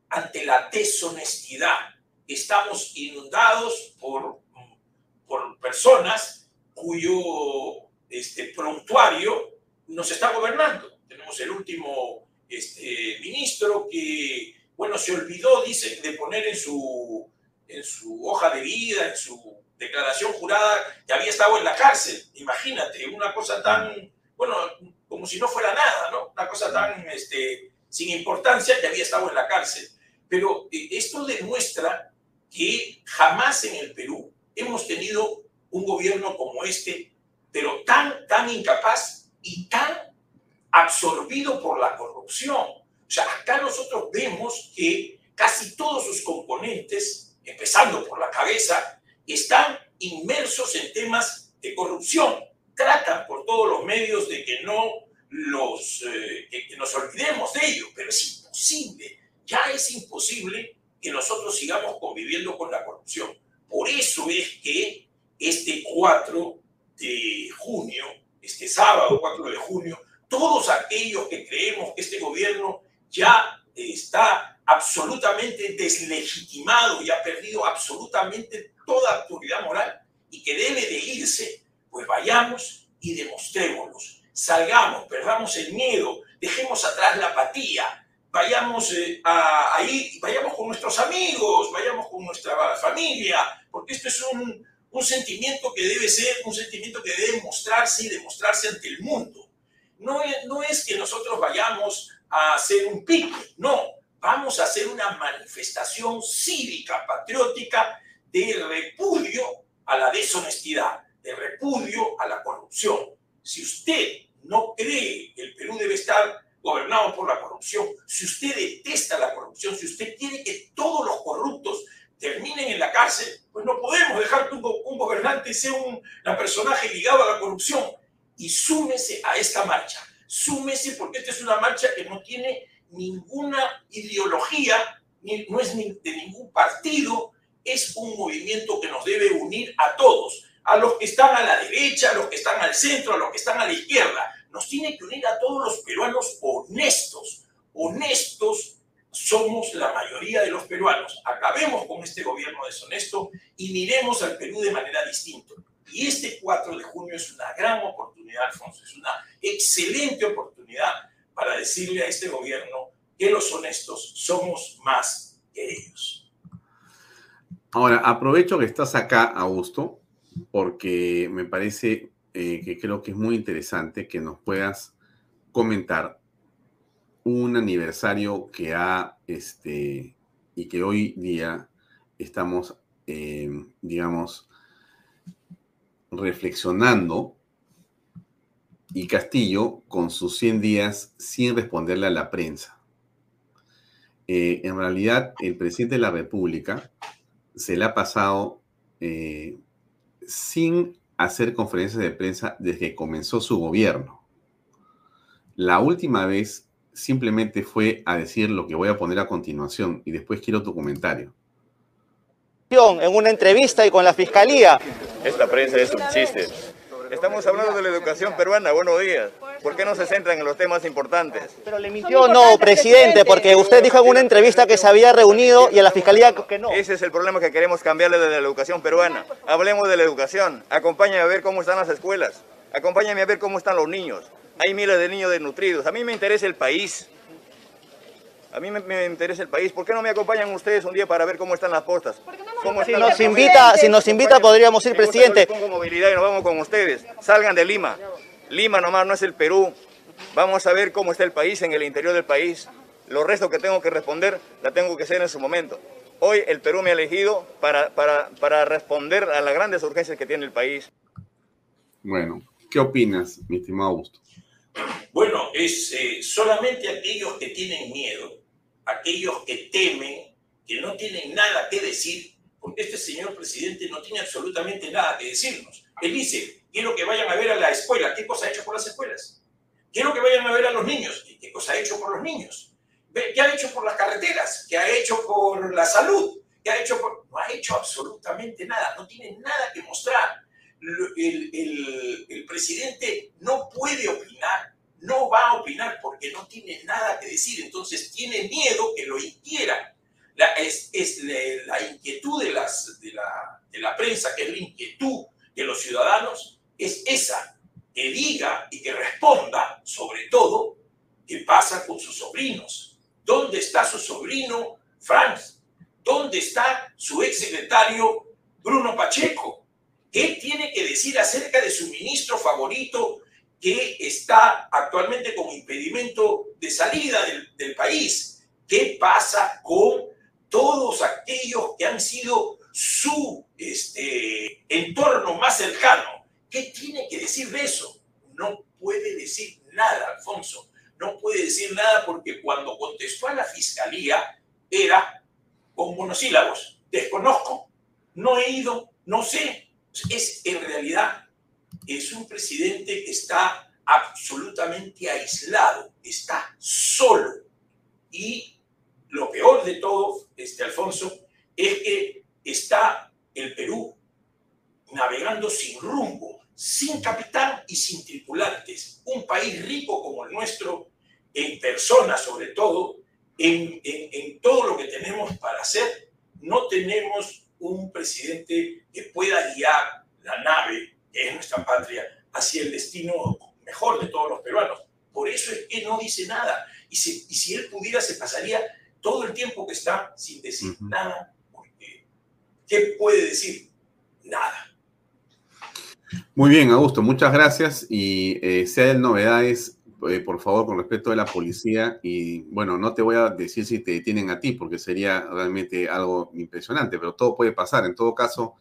ante la deshonestidad. Estamos inundados por, por personas cuyo este, prontuario nos está gobernando. Tenemos el último este, ministro que, bueno, se olvidó, dice, de poner en su en su hoja de vida, en su declaración jurada, que había estado en la cárcel. Imagínate, una cosa tan, bueno, como si no fuera nada, ¿no? Una cosa tan este, sin importancia que había estado en la cárcel. Pero eh, esto demuestra que jamás en el Perú hemos tenido un gobierno como este, pero tan, tan incapaz y tan absorbido por la corrupción. O sea, acá nosotros vemos que casi todos sus componentes empezando por la cabeza, están inmersos en temas de corrupción. Tratan por todos los medios de que no los, eh, que nos olvidemos de ello, pero es imposible, ya es imposible que nosotros sigamos conviviendo con la corrupción. Por eso es que este 4 de junio, este sábado 4 de junio, todos aquellos que creemos que este gobierno ya está absolutamente deslegitimado y ha perdido absolutamente toda autoridad moral y que debe de irse, pues vayamos y demostrémoslo. Salgamos, perdamos el miedo, dejemos atrás la apatía, vayamos eh, ahí, vayamos con nuestros amigos, vayamos con nuestra familia, porque esto es un, sentimiento que debe ser, un sentimiento que debe mostrarse y demostrarse ante el mundo. No es, que nosotros vayamos a hacer un pique, no, vamos a hacer una manifestación cívica, patriótica, de repudio a la deshonestidad, de repudio a la corrupción. Si usted no cree que el Perú debe estar gobernado por la corrupción, si usted detesta la corrupción, si usted quiere que todos los corruptos terminen en la cárcel, pues no podemos dejar que un, gobernante sea un personaje ligado a la corrupción. Y súmese a esta marcha, súmese porque esta es una marcha que no tiene ninguna ideología, no es de ningún partido, es un movimiento que nos debe unir a todos, a los que están a la derecha, a los que están al centro, a los que están a la izquierda. Nos tiene que unir a todos los peruanos honestos. Honestos somos la mayoría de los peruanos. Acabemos con este gobierno deshonesto y miremos al Perú de manera distinta. Y este 4 de junio es una gran oportunidad, Alfonso, es una excelente oportunidad para decirle a este gobierno que los honestos somos más que ellos. Ahora, aprovecho que estás acá, Augusto, porque me parece eh, que creo que es muy interesante que nos puedas comentar un aniversario que ha, este, y que hoy día estamos, eh, digamos, reflexionando y Castillo con sus 100 días sin responderle a la prensa. Eh, en realidad, el presidente de la República se le ha pasado sin hacer conferencias de prensa desde que comenzó su gobierno. La última vez simplemente fue a decir lo que voy a poner a continuación y después quiero tu comentario. En una entrevista y con la fiscalía. Esta prensa es un chiste. Estamos hablando de la educación peruana. Buenos días. ¿Por qué no se centran en los temas importantes? Pero le mintió, no, presidente, porque usted dijo en una entrevista que se había reunido y en la fiscalía que no. Ese es el problema que queremos cambiarle de la educación peruana. Hablemos de la educación. Acompáñame a ver cómo están las escuelas. Acompáñame a ver cómo están los niños. Hay miles de niños desnutridos. A mí me interesa el país. A mí me, interesa el país. ¿Por qué no me acompañan ustedes un día para ver cómo están las postas? si nos invita, si nos invita podríamos ir, presidente. Pongo movilidad y nos vamos con ustedes. Salgan de Lima. Lima nomás no es el Perú. Vamos a ver cómo está el país en el interior del país. Lo resto que tengo que responder la tengo que hacer en su momento. Hoy el Perú me ha elegido para, para, para responder a las grandes urgencias que tiene el país. Bueno, ¿qué opinas, mi estimado Augusto? Bueno, es eh, solamente aquellos que tienen miedo, aquellos que temen, que no tienen nada que decir, porque este señor presidente no tiene absolutamente nada que decirnos. Él dice, quiero que vayan a ver a la escuela, ¿qué cosa ha hecho por las escuelas? Quiero que vayan a ver a los niños, ¿qué cosa ha hecho por los niños? ¿Qué ha hecho por las carreteras? ¿Qué ha hecho por la salud? ¿Qué ha hecho por... No ha hecho absolutamente nada, no tiene nada que mostrar. El, el, el presidente no puede opinar, no va a opinar porque no tiene nada que decir, entonces tiene miedo que lo inquiera. La, es, es la, inquietud de, las, de, la, de la prensa, que es la inquietud de los ciudadanos, es esa, que diga y que responda, sobre todo, qué pasa con sus sobrinos. ¿Dónde está su sobrino Franz? ¿Dónde está su exsecretario Bruno Pacheco? ¿Qué tiene que decir acerca de su ministro favorito que está actualmente con impedimento de salida del, país? ¿Qué pasa con todos aquellos que han sido su este, entorno más cercano? ¿Qué tiene que decir de eso? No puede decir nada, Alfonso. No puede decir nada porque cuando contestó a la fiscalía era con monosílabos. Desconozco, no he ido, no sé. Es en realidad, es un presidente que está absolutamente aislado, está solo. Y lo peor de todo, este Alfonso, es que está el Perú navegando sin rumbo, sin capitán y sin tripulantes. Un país rico como el nuestro, en personas sobre todo, en, en, todo lo que tenemos para hacer, no tenemos un presidente que pueda guiar la nave, que es nuestra patria, hacia el destino mejor de todos los peruanos. Por eso es que no dice nada. Y si, y si él pudiera, se pasaría todo el tiempo que está sin decir nada. Porque, ¿Qué puede decir? Nada. Muy bien, Augusto, muchas gracias. Y eh, si hay novedades, eh, por favor, con respecto a la policía. Y bueno, no te voy a decir si te detienen a ti, porque sería realmente algo impresionante, pero todo puede pasar. En todo caso,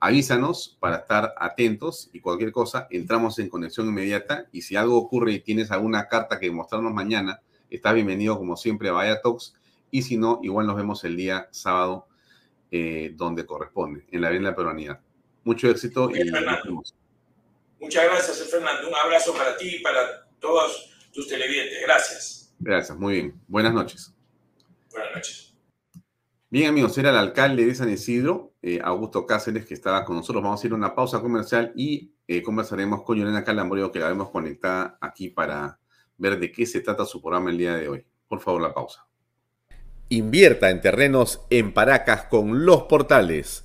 avísanos para estar atentos y cualquier cosa, entramos en conexión inmediata. Y si algo ocurre y tienes alguna carta que mostrarnos mañana, estás bienvenido como siempre a Vaya Talks. Y si no, igual nos vemos el día sábado eh, donde corresponde, en la Avenida Peruanidad. Mucho éxito y nos vemos. Muchas gracias, Fernando. Un abrazo para ti y para todos tus televidentes. Gracias. Gracias, muy bien. Buenas noches. Buenas noches. Bien, amigos, era el alcalde de San Isidro, eh, Augusto Cáceres, que estaba con nosotros. Vamos a ir a una pausa comercial y eh, conversaremos con Yolena Calambreo, que la vemos conectada aquí para ver de qué se trata su programa el día de hoy. Por favor, la pausa. Invierta en terrenos en Paracas con los portales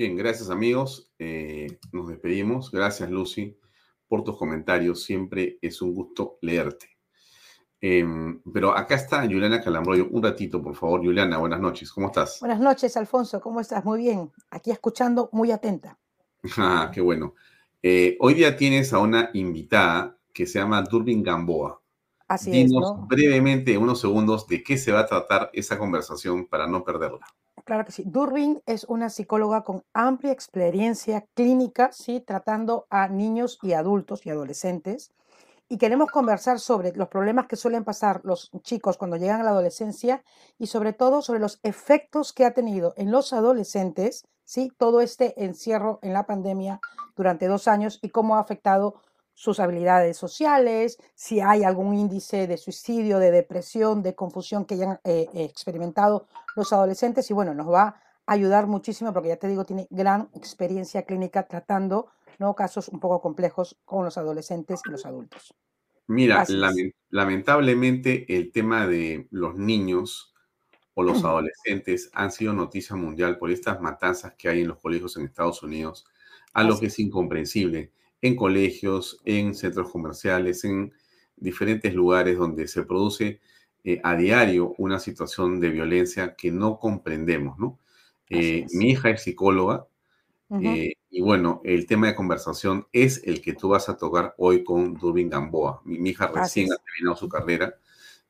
Bien, gracias amigos. Eh, nos despedimos. Gracias Lucy por tus comentarios. Siempre es un gusto leerte. Em, pero acá está Juliana Calambroyo. Un ratito, por favor. Juliana, buenas noches. ¿Cómo estás? Buenas noches, Alfonso. ¿Cómo estás? Muy bien. Aquí escuchando, muy atenta. [LAUGHS] Ah, qué bueno. Eh, hoy día tienes a una invitada que se llama Durbin Gamboa. Así Dinos es, ¿no? brevemente, en unos segundos, de qué se va a tratar esa conversación para no perderla. Claro que sí. Durbin es una psicóloga con amplia experiencia clínica, ¿sí? tratando a niños y adultos y adolescentes. Y queremos conversar sobre los problemas que suelen pasar los chicos cuando llegan a la adolescencia y sobre todo sobre los efectos que ha tenido en los adolescentes, ¿sí? todo este encierro en la pandemia durante dos años y cómo ha afectado sus habilidades sociales, si hay algún índice de suicidio, de depresión, de confusión que hayan eh, experimentado los adolescentes. Y bueno, nos va a ayudar muchísimo porque ya te digo, tiene gran experiencia clínica tratando ¿no? casos un poco complejos con los adolescentes y los adultos. Mira, lamentablemente el tema de los niños o los adolescentes han sido noticia mundial por estas matanzas que hay en los colegios en Estados Unidos, a lo que es incomprensible en colegios, en centros comerciales, en diferentes lugares donde se produce eh, a diario una situación de violencia que no comprendemos, Eh, mi hija es psicóloga eh, y bueno, el tema de conversación es el que tú vas a tocar hoy con Durbin Gamboa. Mi, mi hija recién ha terminado su carrera.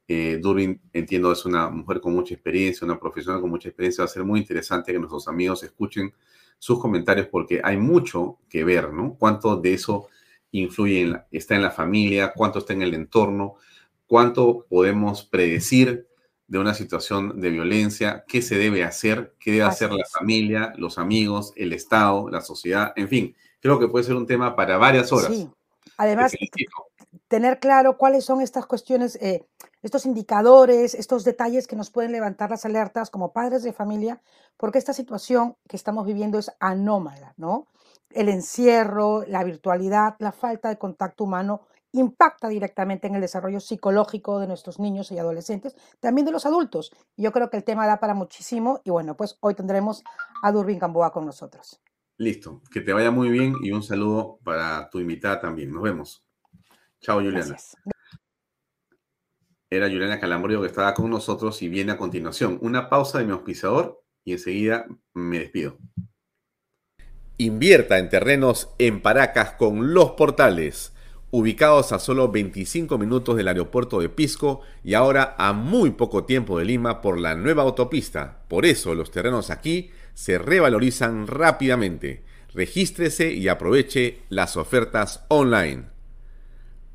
Durbin, entiendo, es una mujer con mucha experiencia, una profesional con mucha experiencia. Va a ser muy interesante que nuestros amigos escuchen sus comentarios porque hay mucho que ver, ¿no? Cuánto de eso influye, en la- está en la familia, cuánto está en el entorno, cuánto podemos predecir de una situación de violencia, qué se debe hacer, qué debe hacer la familia, los amigos, el Estado, la sociedad, en fin, creo que puede ser un tema para varias horas. Sí. Además. Tener claro cuáles son estas cuestiones, eh, estos indicadores, estos detalles que nos pueden levantar las alertas como padres de familia, porque esta situación que estamos viviendo es anómala, ¿no? El encierro, la virtualidad, la falta de contacto humano impacta directamente en el desarrollo psicológico de nuestros niños y adolescentes, también de los adultos. Yo creo que el tema da para muchísimo y bueno, pues hoy tendremos a Durbin Gamboa con nosotros. Listo, que te vaya muy bien y un saludo para tu invitada también. Nos vemos. Chao, Juliana. Gracias. Era Juliana Calambrio que estaba con nosotros y viene a continuación una pausa de mi auspiciador y enseguida me despido. Invierta en terrenos en Paracas con Los Portales, ubicados a solo 25 minutos del aeropuerto de Pisco y ahora a muy poco tiempo de Lima por la nueva autopista. Por eso los terrenos aquí se revalorizan rápidamente. Regístrese y aproveche las ofertas online.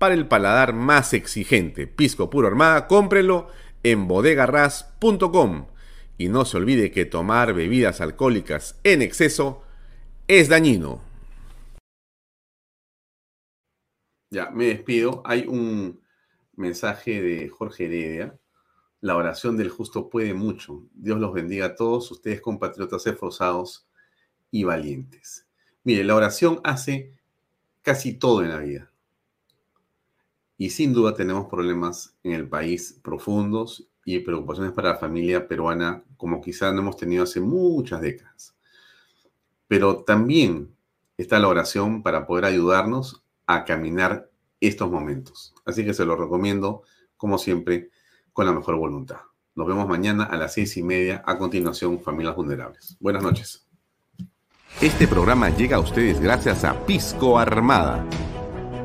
para el paladar más exigente. Pisco puro armada, cómprelo en bodegarras.com. Y no se olvide que tomar bebidas alcohólicas en exceso es dañino. Ya, me despido. Hay un mensaje de Jorge Heredia. La oración del justo puede mucho. Dios los bendiga a todos ustedes, compatriotas esforzados y valientes. Mire, la oración hace casi todo en la vida. Y sin duda tenemos problemas en el país profundos y preocupaciones para la familia peruana como quizá no hemos tenido hace muchas décadas. Pero también está la oración para poder ayudarnos a caminar estos momentos. Así que se los recomiendo, como siempre, con la mejor voluntad. Nos vemos mañana a las seis y media. A continuación, Familias Vulnerables. Buenas noches. Este programa llega a ustedes gracias a Pisco Armada.